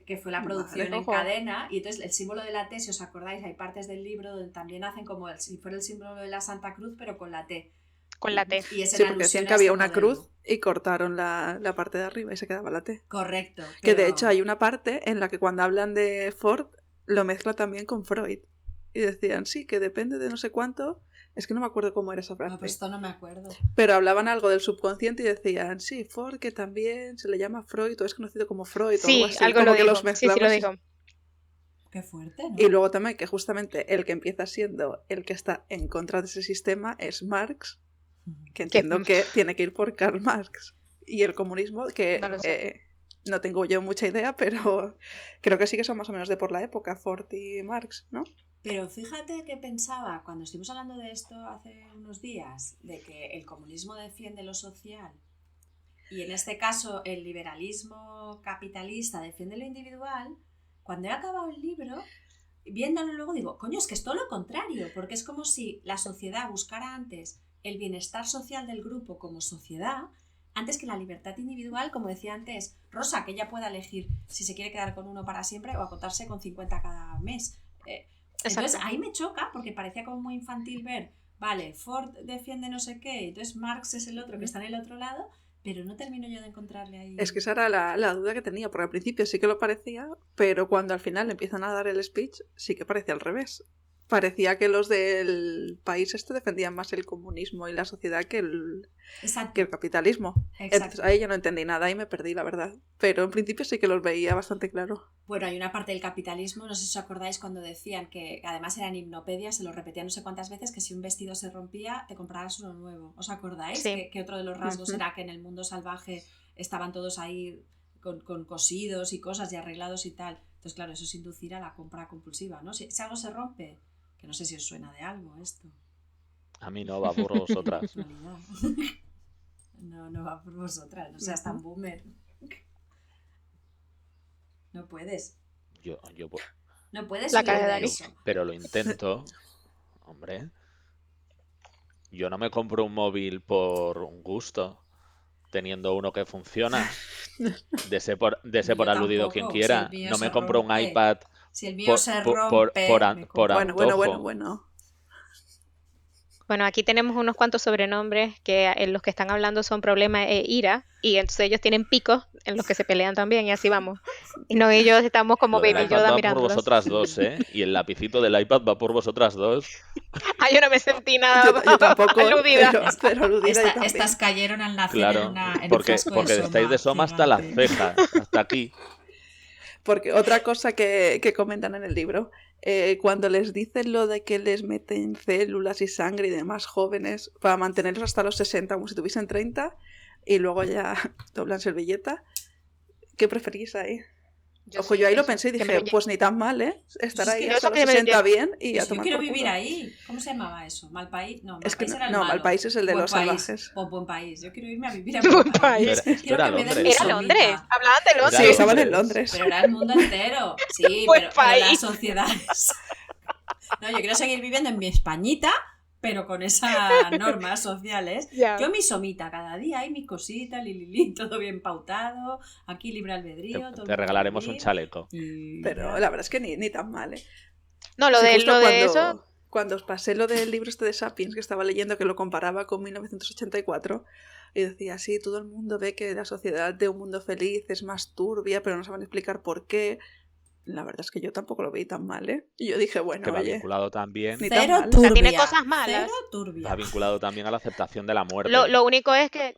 que fue la producción en Ojo. cadena. Y entonces el símbolo de la T, si os acordáis, hay partes del libro donde también hacen como el, si fuera el símbolo de la Santa Cruz, pero con la T. con la T. Y es Sí, porque decían que había este una modelo. cruz y cortaron la, la parte de arriba y se quedaba la T. Correcto. Que de hecho hay una parte en la que cuando hablan de Ford lo mezcla también con Freud. Y decían, sí, que depende de no sé cuánto. Es que no me acuerdo cómo era esa frase. No, pues esto no me acuerdo. Pero hablaban algo del subconsciente y decían, sí, Ford, que también se le llama Freud o es conocido como Freud o Sí, algo así. algo como lo que los sí, sí lo. Qué fuerte, ¿no? Y luego también que justamente el que empieza siendo el que está en contra de ese sistema es Marx, que entiendo que tiene que ir por Karl Marx. Y el comunismo, que No lo sé. eh, no tengo yo mucha idea, pero creo que sí que son más o menos de por la época, Ford y Marx, ¿no? Pero fíjate que pensaba, cuando estuvimos hablando de esto hace unos días, de que el comunismo defiende lo social y en este caso el liberalismo capitalista defiende lo individual, cuando he acabado el libro, viéndolo luego digo, coño, es que es todo lo contrario, porque es como si la sociedad buscara antes el bienestar social del grupo como sociedad, antes que la libertad individual, como decía antes Rosa, que ella pueda elegir si se quiere quedar con uno para siempre o acotarse con 50 cada mes. Eh, entonces ahí me choca porque parecía como muy infantil ver, vale, Ford defiende no sé qué, entonces Marx es el otro que está en el otro lado, pero no termino yo de encontrarle ahí. Es que esa era la, la duda que tenía, porque al principio sí que lo parecía, pero cuando al final empiezan a dar el speech, sí que parecía al revés. Parecía que los del país este defendían más el comunismo y la sociedad que el, Exacto, que el capitalismo. exacto. Entonces ahí ya no entendí nada y me perdí, la verdad. Pero en principio sí que los veía bastante claro. Bueno, hay una parte del capitalismo, no sé si os acordáis cuando decían que además eran hipnopedias, se lo repetían no sé cuántas veces, que si un vestido se rompía, te comprabas uno nuevo. ¿Os acordáis? Sí. Que, que otro de los rasgos era que en el mundo salvaje estaban todos ahí con, con cosidos y cosas y arreglados y tal. Entonces, claro, eso es inducir a la compra compulsiva, ¿no? Si, si algo se rompe, que no sé si os suena de algo esto. A mí no va por vosotras. No, no va por vosotras, no seas tan boomer. No puedes. Yo, yo, No puedes La cara de de eso. pero lo intento. Hombre. Yo no me compro un móvil por un gusto, teniendo uno que funciona. Dese por, Yo por aludido quien tampoco, quiera. No me compro un iPad Si el mío por, se por- rompe, por- por an- por Bueno, bueno, bueno, bueno. Bueno, aquí tenemos unos cuantos sobrenombres que en los que están hablando son problema e ira, y entonces ellos tienen picos en los que se pelean también, y así vamos. Y no, ellos estamos como Lo Baby iPad Yoda va por mirándolos. vosotras dos, ¿eh? Y el lapicito del iPad va por vosotras dos. Ah, yo no me sentí nada Yo, yo tampoco, aludida. pero, pero aludida yo Esta- también. estas cayeron al nacer Claro, en, una, en porque, porque de estáis de soma hasta las cejas, hasta aquí. Porque otra cosa que, que comentan en el libro, eh, cuando les dicen lo de que les meten células y sangre y demás jóvenes para mantenerlos hasta los 60 como si tuviesen 30 y luego ya doblan servilleta, ¿qué preferís ahí? Ojo, sí, yo ahí lo pensé y dije, pues ni tan mal, ¿eh? Estar Es ahí que hasta eso los que me lo 60 lle- bien y a yo quiero por vivir culo. ahí. ¿Cómo se llamaba eso? ¿Mal país? No, Mal Es que país no- era el no, malo. Mal País es el de Buen los país. salvajes. O Buen País. Yo quiero irme a vivir a Buen Buen país. País. Era Londres. Era. Londres, hablaban de Londres. Sí, estaban en Londres. Pero era el mundo entero. Sí, Buen pero, pero las país. sociedades. No, yo quiero seguir viviendo en mi Españita, pero con esas normas sociales. Ya. Yo mi somita cada día hay mi cosita, lililí, todo bien pautado, aquí libre Te, albedrío. todo te regalaremos un chaleco. y Pero la verdad es que ni, ni tan mal, ¿eh? No, lo Sí, de, lo de cuando, eso, Cuando os pasé lo del libro este de Sapiens, que estaba leyendo que lo comparaba con 1984, y decía, sí, todo el mundo ve que la sociedad de un mundo feliz es más turbia, pero no saben explicar por qué. La verdad es que yo tampoco lo veí tan mal, ¿eh? Y yo dije, bueno, Que va oye, vinculado también, Ni tan Cero mal. O turbia. sea, tiene cosas malas. Cero turbia. va vinculado también a la aceptación de la muerte. Lo, lo único es que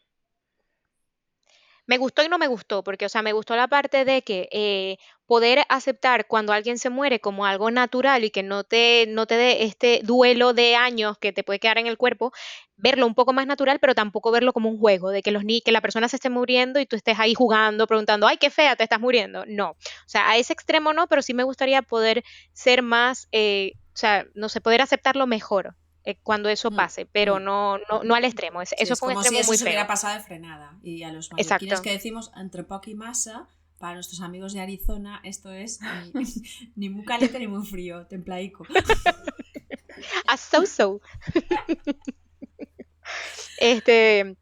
me gustó y no me gustó, porque, o sea, me gustó la parte de que eh, poder aceptar cuando alguien se muere como algo natural y que no te, no te dé este duelo de años que te puede quedar en el cuerpo, verlo un poco más natural, pero tampoco verlo como un juego, de que, los ni que la persona se esté muriendo y tú estés ahí jugando, preguntando, ay, qué fea, te estás muriendo. No, o sea, a ese extremo no, pero sí me gustaría poder ser más, eh, o sea, no sé, poder aceptarlo mejor. eh, cuando eso Mm, pase, pero mm. no, no, no al extremo. Sí, eso es fue un como extremo si eso muy se hubiera pasado de frenada. Y a los mallorquines que decimos entre poco y masa, para nuestros amigos de Arizona, esto es ni, ni muy caliente ni muy frío, templaico. A so so. este.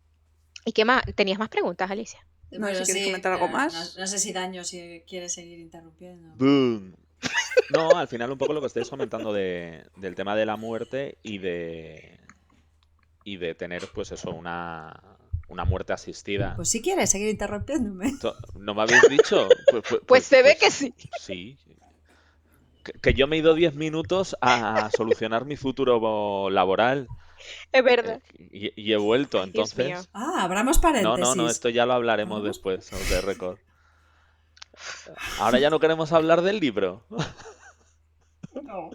¿Y qué más? ¿Tenías más preguntas, Alicia? No sé si quieres comentar algo más. No, no sé si Daño si quiere seguir interrumpiendo. Boom. No, al final un poco lo que estáis comentando de, del tema de la muerte y de y de tener pues eso una, una muerte asistida. Pues si quieres seguir interrumpiéndome. ¿No me habéis dicho? Pues, pues- Pues se ve pues que sí. Sí. Que, que yo me he ido 10 minutos a solucionar mi futuro laboral Es eh, verdad. y, y he vuelto, entonces... Ah, abramos No, paréntesis. no, no, esto ya lo hablaremos después, off the record. Ahora ya no queremos hablar del libro. No.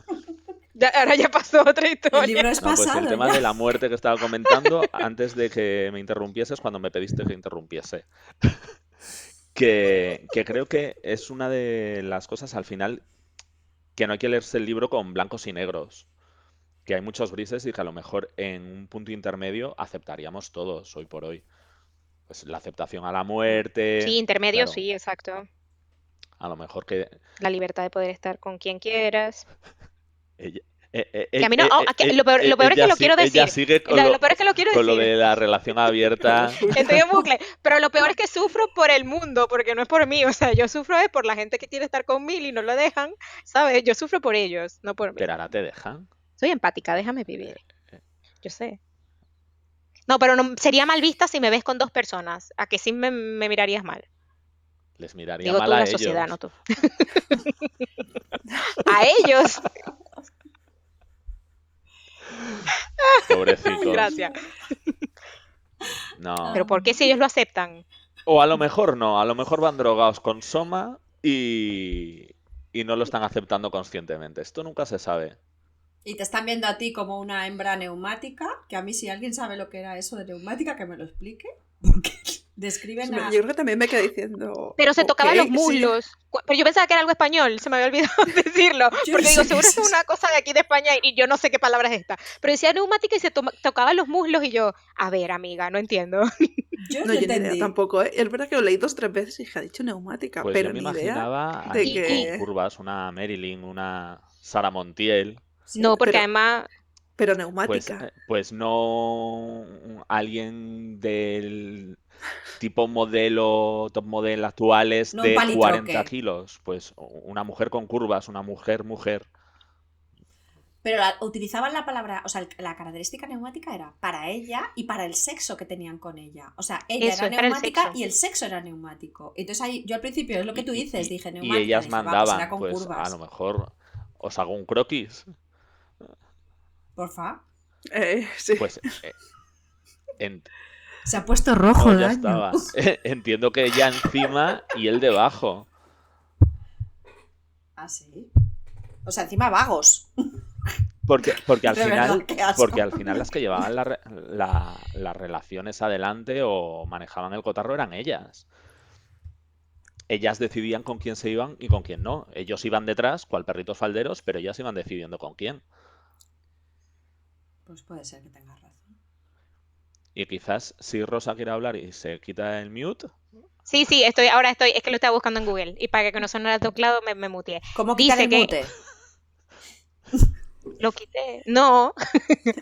Ya- ahora ya pasó otra historia. El libro es No, pues pasado. el tema ya. de la muerte que estaba comentando antes de que me interrumpieses cuando me pediste que interrumpiese. Que, que creo que es una de las cosas al final que no hay que leerse el libro con blancos y negros. Que hay muchos grises y que a lo mejor en un punto intermedio aceptaríamos todos hoy por hoy. Pues la aceptación a la muerte. Sí, intermedio, claro, sí, exacto. A lo mejor que La libertad de poder estar con quien quieras. Ella, eh, eh, Que a mí no- eh, oh, eh, que eh, lo peor- lo peor es que lo quiero ella decir. sigue con Lo, lo, lo peor es que lo quiero con lo decir. de la relación abierta. Estoy en bucle. Pero lo peor es que sufro por el mundo, porque no es por mí. O sea, yo sufro es por la gente que quiere estar conmigo y no lo dejan, ¿sabes? Yo sufro por ellos, no por mí. Pero ahora te dejan. Soy empática, déjame vivir. Yo sé. No, pero no, sería mal vista si me ves con dos personas. A que sí me, me mirarías mal. Les miraría Digo mal tú, a la ellos. sociedad, no tú. a ellos. Pobrecitos. Gracias. No. Pero ¿por qué si ellos lo aceptan? O a lo mejor no. A lo mejor van drogados con Soma y, y no lo están aceptando conscientemente. Esto nunca se sabe. Y te están viendo a ti como una hembra neumática, que a mí si alguien sabe lo que era eso de neumática, que me lo explique, porque describen a... Yo creo que también me quedé diciendo. Pero se tocaban "Ok, los sí". muslos. Pero yo pensaba que era algo español, se me había olvidado decirlo. Yo Porque no digo, seguro es una cosa de aquí de España y yo no sé qué palabra es esta. Pero decía neumática y se toma- tocaban los muslos y yo, a ver, amiga, no entiendo. Yo No, no yo ni idea entendí. tampoco, ¿eh? Es verdad que lo leí dos o tres veces y dije, ha dicho neumática, Pues pero yo me ni idea. imaginaba de así que- curvas, una Marilyn, una Sara Montiel. Sí, no, porque pero- además Pero Pues, neumática. eh, pues no alguien del tipo modelo, top model actuales No de palitroque. 40 kilos. Pues una mujer con curvas, una mujer, mujer. Pero la- utilizaban la palabra, o sea, la característica neumática era para ella y para el sexo que tenían con ella. O sea, ella Eso, era el neumática y el sexo era neumático. Entonces ahí, yo al principio, es lo que tú Y- dices, y- dije Y neumática. ellas dije, va, pues mandaban, con pues curvas. a lo mejor os hago un croquis. Porfa. Eh, sí. Pues eh, en- Se ha puesto rojo no, ya daño. estaba. Entiendo que ella encima y él debajo. Ah, sí. O sea, encima vagos. Porque, porque al De final, verdad, porque al final las que llevaban la re- la- las relaciones adelante o manejaban el cotarro eran ellas. Ellas decidían con quién se iban y con quién no. Ellos iban detrás, cual perritos falderos, pero ellas iban decidiendo con quién. Pues puede ser que tengas razón. Y quizás si Rosa quiere hablar y se quita el mute, Sí, sí, estoy, ahora estoy, es que lo estaba buscando en Google y para que no sonara teclado me, me muteé. ¿Cómo Dice quitar el que- mute? Lo quité. No.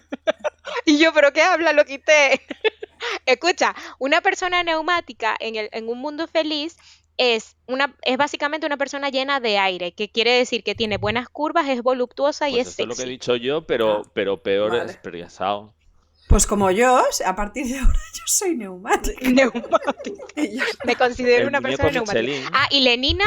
y yo, ¿pero qué habla? Lo quité. Escucha, una persona neumática en, el, en un mundo feliz es, una, es básicamente una persona llena de aire, que quiere decir que tiene buenas curvas, es voluptuosa y pues es esto es lo que he dicho yo, pero, Ah, pero peor vale. expresado. Pues como yo, a partir de ahora yo soy neumática. Neumática. Me considero El una persona neumática. Michelin. Ah, y Lenina,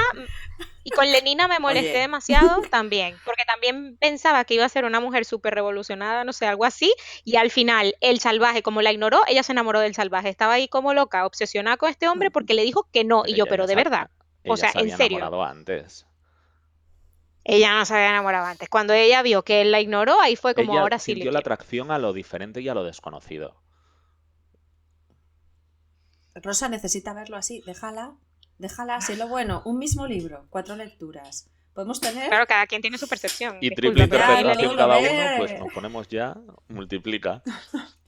y con Lenina me molesté Oye. demasiado también, porque también pensaba que iba a ser una mujer súper revolucionada, no sé, algo así, y al final el salvaje, como la ignoró, ella se enamoró del salvaje, estaba ahí como loca, obsesionada con este hombre porque le dijo que no, y yo, pero de verdad, o sea, se en serio. antes. Ella no se había enamorado antes. Cuando ella vio que él la ignoró, ahí fue como Ella ahora sí le sintió la quiero. atracción a lo diferente y a lo desconocido. Rosa necesita verlo así, déjala, déjala, si es lo bueno, un mismo libro, cuatro lecturas. Podemos tener... Claro, cada quien tiene su percepción. Y triple interpretación cada uno, pues nos ponemos ya, multiplica.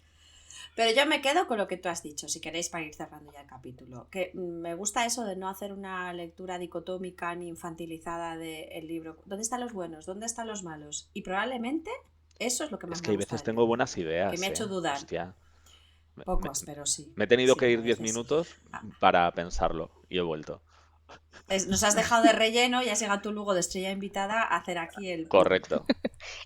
Pero yo me quedo con lo que tú has dicho, si queréis, para ir cerrando ya el capítulo. Que me gusta eso de no hacer una lectura dicotómica ni infantilizada del libro. ¿Dónde están los buenos? ¿Dónde están los malos? Y probablemente eso es lo que más Es me que hay gusta veces del tengo libro. buenas ideas. Que me ha hecho eh. dudar. Hostia. Me- Pocos, me- pero sí. me he tenido Sí, que a ir 10 veces. minutos Ah. para pensarlo y he vuelto. Es- nos has dejado de relleno y has llegado tú luego de estrella invitada a hacer aquí el... Correcto.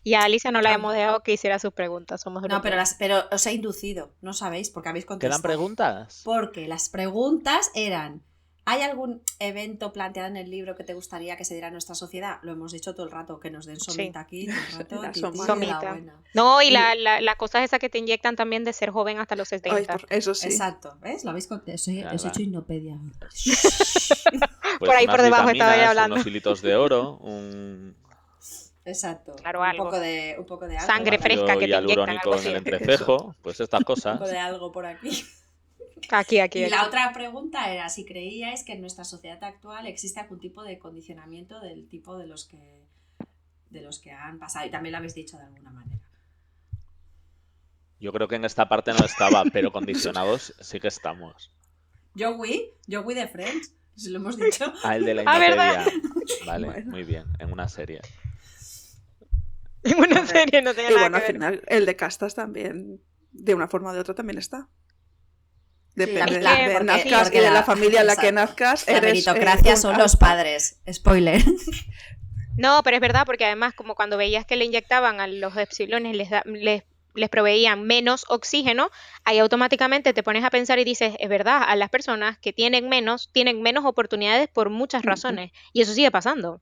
Y a Alicia no la hemos dejado que hiciera sus preguntas, somos No, pero, las, pero os he inducido, no sabéis, porque habéis contestado. ¿Quedan preguntas? Porque las preguntas eran, ¿hay algún evento planteado en el libro que te gustaría que se diera en nuestra sociedad? Lo hemos dicho todo el rato, que nos den somita aquí, todo el rato, La la Somita. buena. No, y Y- la, la, las cosas esas que te inyectan también de ser joven hasta los Ay, 70. por- eso sí. Exacto, ¿ves? Lo habéis. Ya Os he hecho hinopedia. Pues Por ahí por debajo estaba ya hablando. Unos hilitos de oro, un Exacto. Claro, un algo. poco de, un poco de algo. Sangre fresca que te inyectan, hialurónico algo en el entrecejo, pues estas Un cosas. poco de algo por aquí. Aquí, aquí. Y aquí. la otra pregunta era si creíais que en nuestra sociedad actual existe algún tipo de condicionamiento del tipo de los que de los que han pasado. Y también lo habéis dicho de alguna manera. Yo creo que en esta parte no estaba, pero condicionados sí que estamos. Joey, Joey de Friends, si lo hemos dicho. Ah, el de la Ah. Inopedia. Vale, Bueno. muy bien, en una serie. En una serie no tenía Y nada bueno, al que ver. final, el de castas también, de una forma o de otra, también está. Depende Sí, de, nazcas y de la- la familia en la que nazcas. La eres, eh, meritocracia son los padres. Spoiler. No, pero es verdad, porque además, como cuando veías que le inyectaban a los epsilones, les, da- les, les proveían menos oxígeno, ahí automáticamente te pones a pensar y dices, es verdad, a las personas que tienen menos, tienen menos oportunidades por muchas razones. Y eso sigue pasando.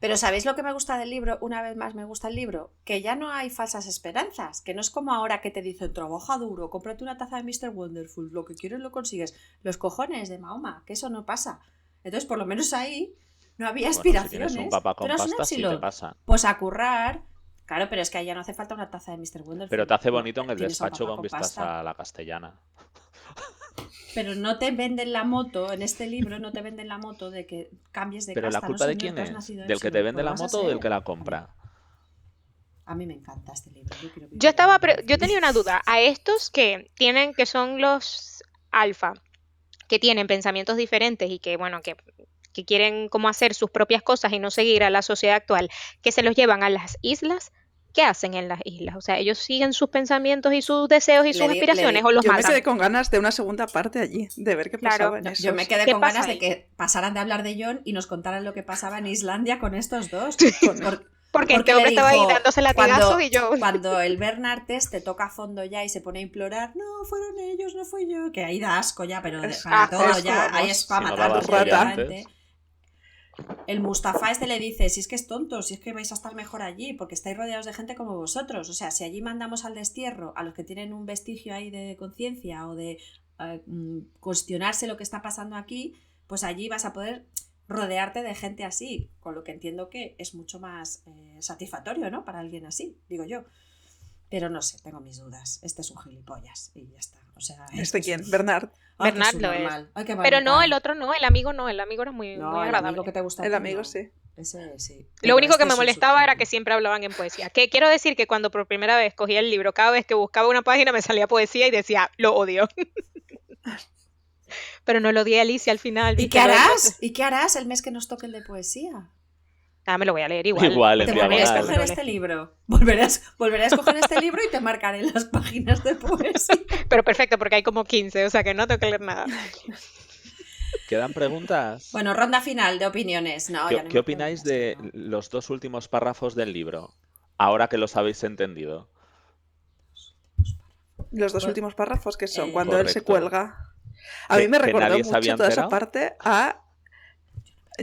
Pero ¿sabéis lo que me gusta del libro? Una vez más me gusta el libro. Que ya no hay falsas esperanzas. Que no es como ahora que te dicen, trabaja duro, cómprate una taza de Mr. Wonderful, lo que quieres lo consigues. Los cojones de Mahoma, que eso no pasa. Entonces, por lo menos ahí no había Bueno, si aspiraciones. un papá con pasta, sí te epsilon. pasa. Pues a currar. Claro, pero es que ahí ya no hace falta una taza de Mr. Wonderful. Pero te hace bonito en el despacho con vistas pasta. a la castellana. Pero no te venden la moto, en este libro no te venden la moto de que cambies de Pero la no, culpa de quién es? nacido ¿Del que te vende pues la moto o del que la compra? A mí me encanta este libro. Yo, quiero Yo estaba, pre- yo tenía una duda. A estos que tienen, que son los alfa, que tienen pensamientos diferentes y que, bueno, que, que quieren como hacer sus propias cosas y no seguir a la sociedad actual, que se los llevan a las islas, ¿qué hacen en las islas? O sea, ellos siguen sus pensamientos y sus deseos y Le sus di- le aspiraciones di- o los Yo me matan. quedé con ganas de una segunda parte allí, de ver qué Claro. pasaba en No, esos. yo me quedé ¿Qué con ganas de que pasaran de hablar de John y nos contaran lo que pasaba en Islandia con estos dos. Por- por- Porque, este le hombre estaba ahí dándose latigazos cuando, y yo... Cuando el Bernard Test te toca a fondo ya y se pone a implorar, no, fueron ellos, no fui yo, que ahí da asco ya, pero de- Es- para ah, todo es ya, como, ahí es para si matar. El Mustafa este le dice, si es que es tonto, si es que vais a estar mejor allí, porque estáis rodeados de gente como vosotros. O sea, si allí mandamos al destierro a los que tienen un vestigio ahí de conciencia o de eh, mm, cuestionarse lo que está pasando aquí, pues allí vas a poder rodearte de gente así, con lo que entiendo que es mucho más eh, satisfactorio, ¿no? Para alguien así, digo yo. Pero no sé, tengo mis dudas. Este es un gilipollas y ya está. O sea, ¿Este es quién? Bernard. Ay, Bernard lo es. Ay, Pero no, el otro no, el amigo no, el amigo era muy, No, muy el agradable. amigo que te gusta. a El amigo no. sí. Ese sí. Lo único que este me molestaba era que siempre hablaban en poesía. Que quiero decir que cuando por primera vez cogía el libro, cada vez que buscaba una página me salía poesía y decía, lo odio. Pero no lo odié a Alicia al final. ¿Y qué harás? ¿Y qué harás el mes que nos toque el de poesía? Ah, me lo voy a leer igual. Igual, en Te volveré a escoger este libro. Volverás, volveré a escoger este libro y te marcaré las páginas de poesía. Pero perfecto, porque hay como 15, o sea que no tengo que leer nada. ¿Quedan preguntas? Bueno, ronda final de opiniones. No, ¿Qué, ya no qué me opináis de no. los dos últimos párrafos del libro? Ahora que los habéis entendido. Los dos Pues- últimos párrafos que son Eh, cuando él se cuelga. A mí me que recordó mucho toda esa parte a.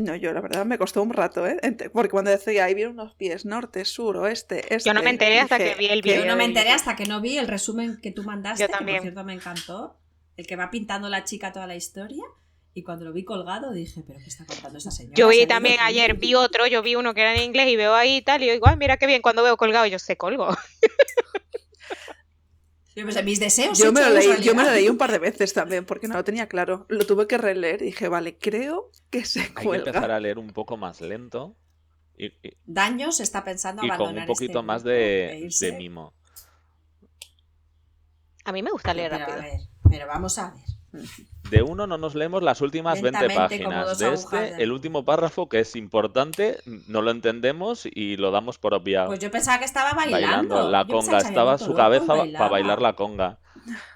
No, yo la verdad me costó un rato, ¿eh? Porque cuando decía ahí vienen unos pies, norte, sur, oeste, este. Yo no me enteré hasta que vi el ¿qué? vídeo. Yo no me enteré hasta que no vi el resumen que tú mandaste, Yo que por cierto me encantó. El que va pintando la chica toda la historia. Y cuando lo vi colgado dije, ¿pero qué está contando esa señora? Yo ¿Se vi también ayer, vi otro, yo vi uno que era en inglés y veo ahí y tal, y yo digo, ay, mira qué bien, cuando veo colgado, yo sé colgo. Yo, mis deseos Yo me, lo leí, yo me lo realidad. leí un par de veces también porque no lo tenía claro. Lo tuve que releer y dije, vale, creo que se Hay que empezar cuelga. a leer un poco más lento y, y- Daños está pensando y con abandonar un poquito este más de, mimo. A mí me gusta leer pero, a rápido. ver, pero vamos a ver. De uno no nos leemos las últimas 20 Lentamente, como páginas. De este, de- el último párrafo, que es importante, no lo entendemos y lo damos por obviado. Pues yo pensaba que estaba bailando. bailando. La Yo conga, estaba su cabeza para bailar la conga.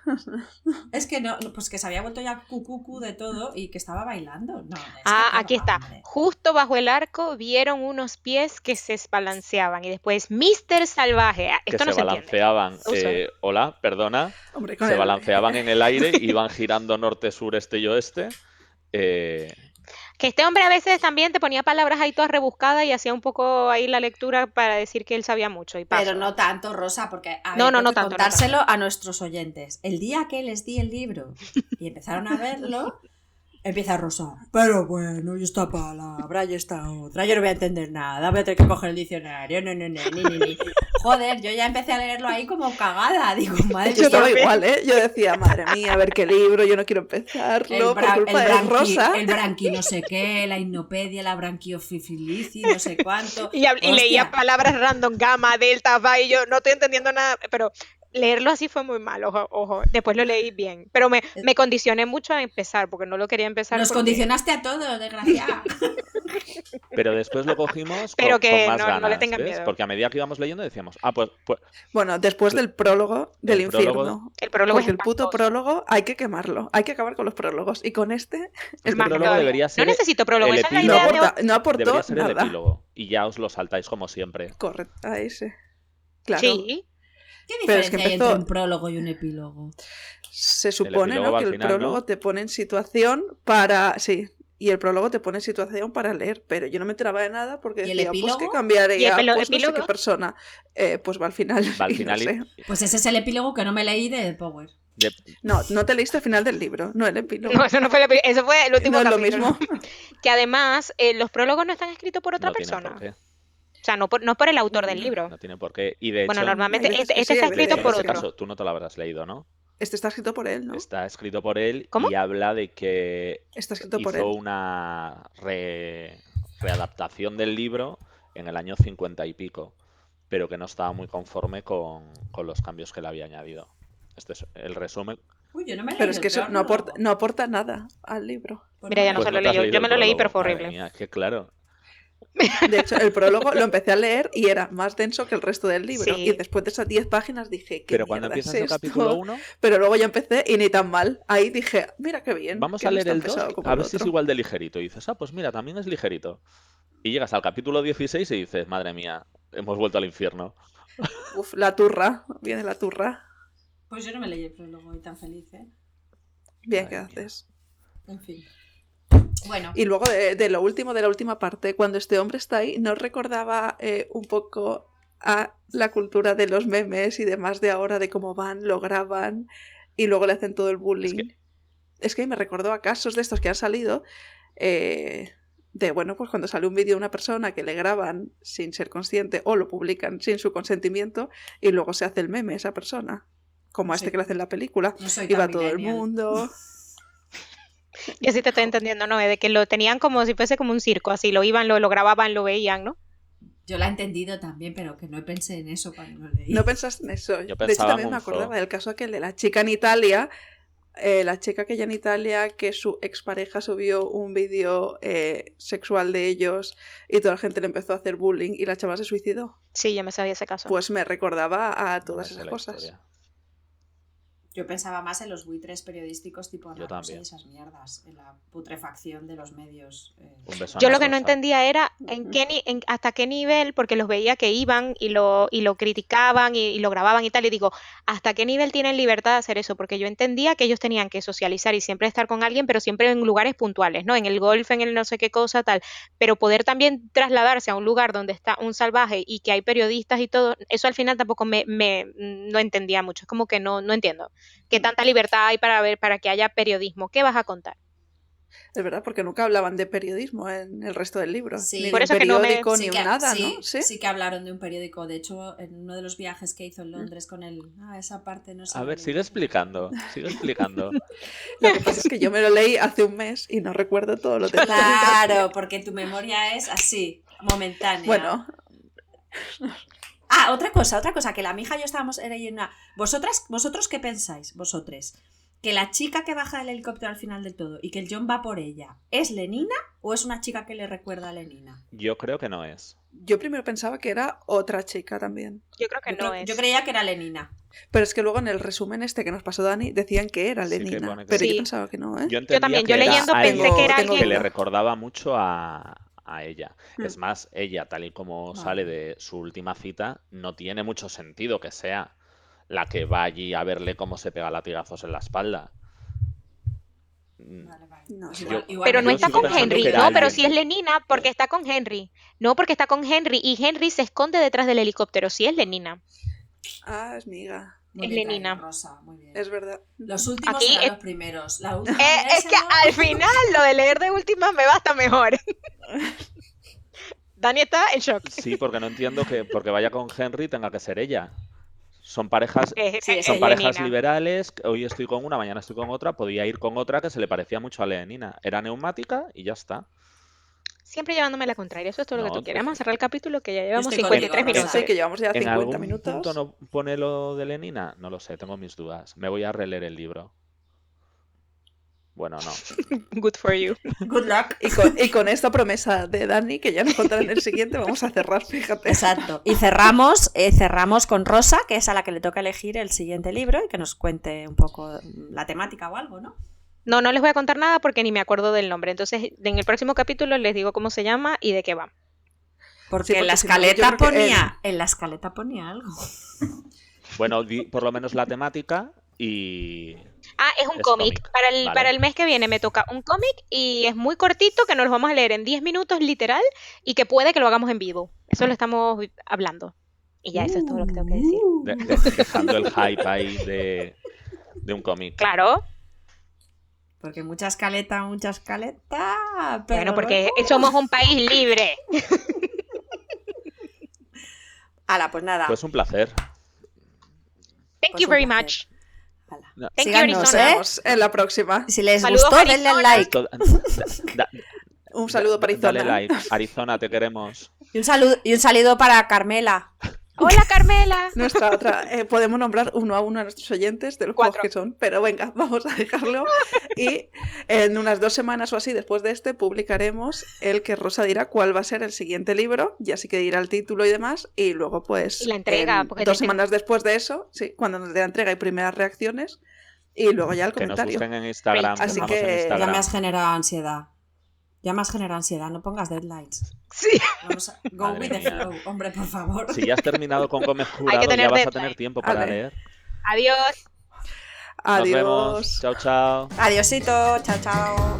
Es que no, pues que se había vuelto ya cucucu de todo y que estaba bailando. No, es que Ah, aquí está. hombre. Justo bajo el arco vieron unos pies que se balanceaban y después Mister Salvaje. Ah, Que se balanceaban. Eh, hola, perdona. Hombre, Se el- balanceaban en el aire, iban girando norte, sur, este y oeste. eh, Que este hombre a veces también te ponía palabras ahí todas rebuscadas y hacía un poco ahí la lectura para decir que él sabía mucho. Y paso. Pero no tanto, Rosa, porque a ver, No, no, tengo no tanto, no contárselo a nuestros oyentes. El día que les di el libro y empezaron a verlo, empieza Rosa. Pero bueno, y esta palabra y esta otra, yo no voy a entender nada, voy a tener que coger el diccionario. No, no, no, ni, ni, ni. Joder, yo ya empecé a leerlo ahí como cagada. Digo, madre Yo estaba igual, ¿eh? Yo decía, madre mía, a ver qué libro, yo no quiero empezarlo por culpa de branqui- Rosa. el branqui no sé qué, la hipnopedia, la branquiofifilici, no sé cuánto. Y, leía palabras random, gamma, delta, va, y yo no estoy entendiendo nada, pero leerlo así fue muy mal, ojo, ojo. Después lo leí bien, pero me, me condicioné mucho a empezar, porque no lo quería empezar. Nos porque- condicionaste a todos, desgraciada. pero después lo cogimos con, Pero que con más no- no le ganas. tengan ¿ves? miedo. Porque a medida que íbamos leyendo decíamos, ah, pues, pues Bueno, después del prólogo del El prólogo- infierno. El prólogo Porque es el puto prólogo hay que quemarlo, hay que acabar con los prólogos. Y con este, el el Más prólogo debería ser No necesito prólogo, el esa es la no, epílogo. idea de aporta, no aportó debería ser el nada. epílogo. Y ya os lo saltáis como siempre. Correcto, a ese. Claro. Sí, ¿Qué Pero es que diferencia hay empezó- entre un prólogo y un epílogo? Se supone epílogo ¿no? que el final, prólogo ¿no? te pone en situación para. Sí. Y el prólogo te pone en situación para leer, pero yo no me enteraba de nada porque ¿Y el decía, pues que epílogo? cambiaría, ¿Y el pues no sé qué epílogo? persona. Eh, pues va al final. Va al y final no, y- sé. Pues ese es el epílogo que no me leí de Power. de- no, no te leíste el final del libro, no el epílogo. no, eso no fue, la pri- eso fue el último no es lo mismo. Que además, eh, los prólogos no están escritos por otra no tiene persona. O sea, no por, no por el autor del libro. No tiene por qué. Y de Bueno, hecho, normalmente veces este, este sí, está escrito por este otro. caso, tú no te lo habrás leído, ¿no? Este está escrito por él, ¿no? Está escrito por él ¿Cómo? y habla de que Está escrito por él. hizo una re- readaptación del libro en el año 50 y pico, pero que no estaba muy conforme con, con los cambios que le había añadido. Este es el resumen. Uy, yo no me Pero es que eso no aporta, no aporta nada al libro. Pues Mira, ya no leí. se lo leí yo. Yo me lo leí, pero fue horrible. mía, es que claro. De hecho, el prólogo lo empecé a leer y era más denso que el resto del libro. Sí. Y después de esas 10 páginas dije, ¿qué Pero cuando mierda es empiezas el capítulo 1, Pero luego ya empecé y ni tan mal. Ahí dije, mira qué bien. vamos que a leer el 2, pesado como a ver si es otro". igual de ligerito. Y dices, ah, pues mira, también es ligerito. Y llegas al capítulo 16 y dices, madre mía, hemos vuelto al infierno. Uf, la turra. Viene la turra. Pues yo no me leí el prólogo y tan feliz, ¿eh? Bien, ¿qué mía. haces? En fin. Bueno, Y luego de, de lo último, de la última parte, cuando este hombre está ahí, ¿no recordaba eh, un poco a la cultura de los memes y demás de ahora, de cómo van, lo graban y luego le hacen todo el bullying? Es que, me recordó a casos de estos que han salido, eh, de, bueno, pues cuando sale un vídeo de una persona que le graban sin ser consciente o lo publican sin su consentimiento y luego se hace el meme esa persona, como a este que le hacen la película. no Y va todo el mundo. Yo sí te estoy entendiendo, ¿no? De que lo tenían como si fuese como un circo, así lo iban, lo, lo grababan, lo veían, ¿no? Yo la he entendido también, pero que no pensé en eso cuando lo leí. No pensaste en eso. Yo de hecho, también me acordaba del caso aquel de la chica en Italia. eh, la chica que ya en Italia, que su expareja subió un vídeo eh, sexual de ellos y toda la gente le empezó a hacer bullying y la chava se suicidó. Sí, yo me sabía ese caso. Pues me recordaba a todas esas cosas. historia. Yo pensaba más en los buitres periodísticos tipo Yo y esas mierdas, en la putrefacción de los medios. eh. Un beso a Yo lo que no entendía era en qué ni- en- hasta qué nivel, porque los veía que iban y lo, y lo criticaban y, y lo grababan y tal, y digo, ¿hasta qué nivel tienen libertad de hacer eso? Porque yo entendía que ellos tenían que socializar y siempre estar con alguien, pero siempre en lugares puntuales, ¿no? En el golf, en el no sé qué cosa, tal. Pero poder también trasladarse a un lugar donde está un salvaje y que hay periodistas y todo, eso al final tampoco me, me no entendía mucho. Es como que no, no entiendo. ¿Qué tanta libertad hay para ver, para que haya periodismo? ¿Qué vas a contar? Es verdad, porque nunca hablaban de periodismo en el resto del libro. Sí. Ni Por eso un que no me- periódico, Sí ni que- un nada, sí, ¿no? ¿Sí? sí que hablaron de un periódico. De hecho, en uno de los viajes que hizo en Londres con el. Ah, esa parte no sé. A ver, sigue explicando, sigue explicando. Lo que pasa es que yo me lo leí hace un mes y no recuerdo todo lo que Claro, porque tu memoria es así, momentánea. Bueno, Ah, otra cosa, otra cosa, que la mija y yo estábamos leyendo. una- ¿Vosotras, ¿Vosotros qué pensáis? Vosotros. ¿Que la chica que baja del helicóptero al final del todo y que el John va por ella es Lenina o es una chica que le recuerda a Lenina? Yo creo que no es. yo primero pensaba que era otra chica también. Yo creo que Yo, no creo- es. yo creía que era Lenina. Pero es que luego en el resumen este que nos pasó Dani decían que era Lenina. que pero sí. yo pensaba que no, ¿eh? Yo, entendía también, que yo era leyendo pensé que era Tengo- que alguien. le recordaba mucho a, a ella. Hmm. Es más, ella, tal y como Vale. sale de su última cita, no tiene mucho sentido que sea la que va allí a verle cómo se pega latigazos en la espalda. Mm, Vale, vale. No, yo- igual- igual Pero no está con Henry, no, pero sí es Lenina porque está con Henry. No, porque está con Henry y Henry se esconde detrás del helicóptero. Sí es Lenina. Ah, es miga. Muy es bien Lenina. Rosa, muy bien. Es verdad. Los últimos Aquí es- los primeros. La última Eh, es que al final lo de leer de última me basta mejor. Dani está en shock. Sí, porque no entiendo que porque vaya con Henry tenga que ser ella. Son parejas, Sí, son parejas Lenina. liberales. Hoy estoy con una, mañana estoy con otra. Podía ir con otra que se le parecía mucho a Leonina. Era neumática y ya está. Siempre llevándome la contraria. Eso es todo lo que tú quieres. Vamos a cerrar el capítulo que ya llevamos estoy 53 contigo, minutos. Pensé que llevamos ya ¿En 50 algún minutos. punto no pone lo de Lenina? No lo sé, tengo mis dudas. Me voy a releer el libro. Bueno, no. Good for you. Good luck. Y con, y con esta promesa de Dani, que ya nos contará en el siguiente, vamos a cerrar, fíjate. Exacto. Y cerramos, eh, cerramos con Rosa, que es a la que le toca elegir el siguiente libro y que nos cuente un poco la temática o algo, ¿no? No, no les voy a contar nada porque ni me acuerdo del nombre. Entonces, en el próximo capítulo les digo cómo se llama y de qué va. Porque, Sí, en la escaleta ponía, en la escaleta ponía algo. Bueno, por lo menos la temática y... Ah, es un Es cómic. cómic, Para el, vale. para el mes que viene me toca un cómic y es muy cortito que nos lo vamos a leer en 10 minutos literal y que puede que lo hagamos en vivo. Eso lo estamos hablando. Y ya, eso es todo lo que tengo que decir. de- de- dejando el hype ahí de, de un cómic. Claro, Porque mucha escaleta, mucha escaleta. Pero bueno, porque luego- somos un país libre. Ala, pues nada. Pues un placer. Thank Pues you very placer. much. ala. No. Thank Síganos, Nos Arizona. ¿eh? vemos en la próxima. Si les Saludos, gustó, denle al Arizona. like. Esto- da- da- Un saludo para Dale Izona. like. Arizona, te queremos. Y un saludo, y un saludo para Carmela. Hola Carmela. Nuestra otra, eh, podemos nombrar uno a uno a nuestros oyentes de los juegos Cuatro. que son, pero venga, vamos a dejarlo. Y en unas dos semanas o así después de este publicaremos el que Rosa dirá cuál va a ser el siguiente libro, y así que dirá el título y demás, y luego pues Y la entrega, en porque dos tiene- semanas después de eso, sí, cuando nos dé la entrega y primeras reacciones, y luego ya el Que nos comentario. busquen en Instagram. Así estamos que en ya Ya Instagram. me has generado ansiedad. Ya me has generado ansiedad, no pongas deadlines. Sí. Vamos a go Madre with the flow, hombre, por favor. Si ya has terminado con Gómez Jurado, ya vas a tener tiempo para leer. Adiós. Nos vemos. Adiós. Chao, chao. Adiosito, chao, chao.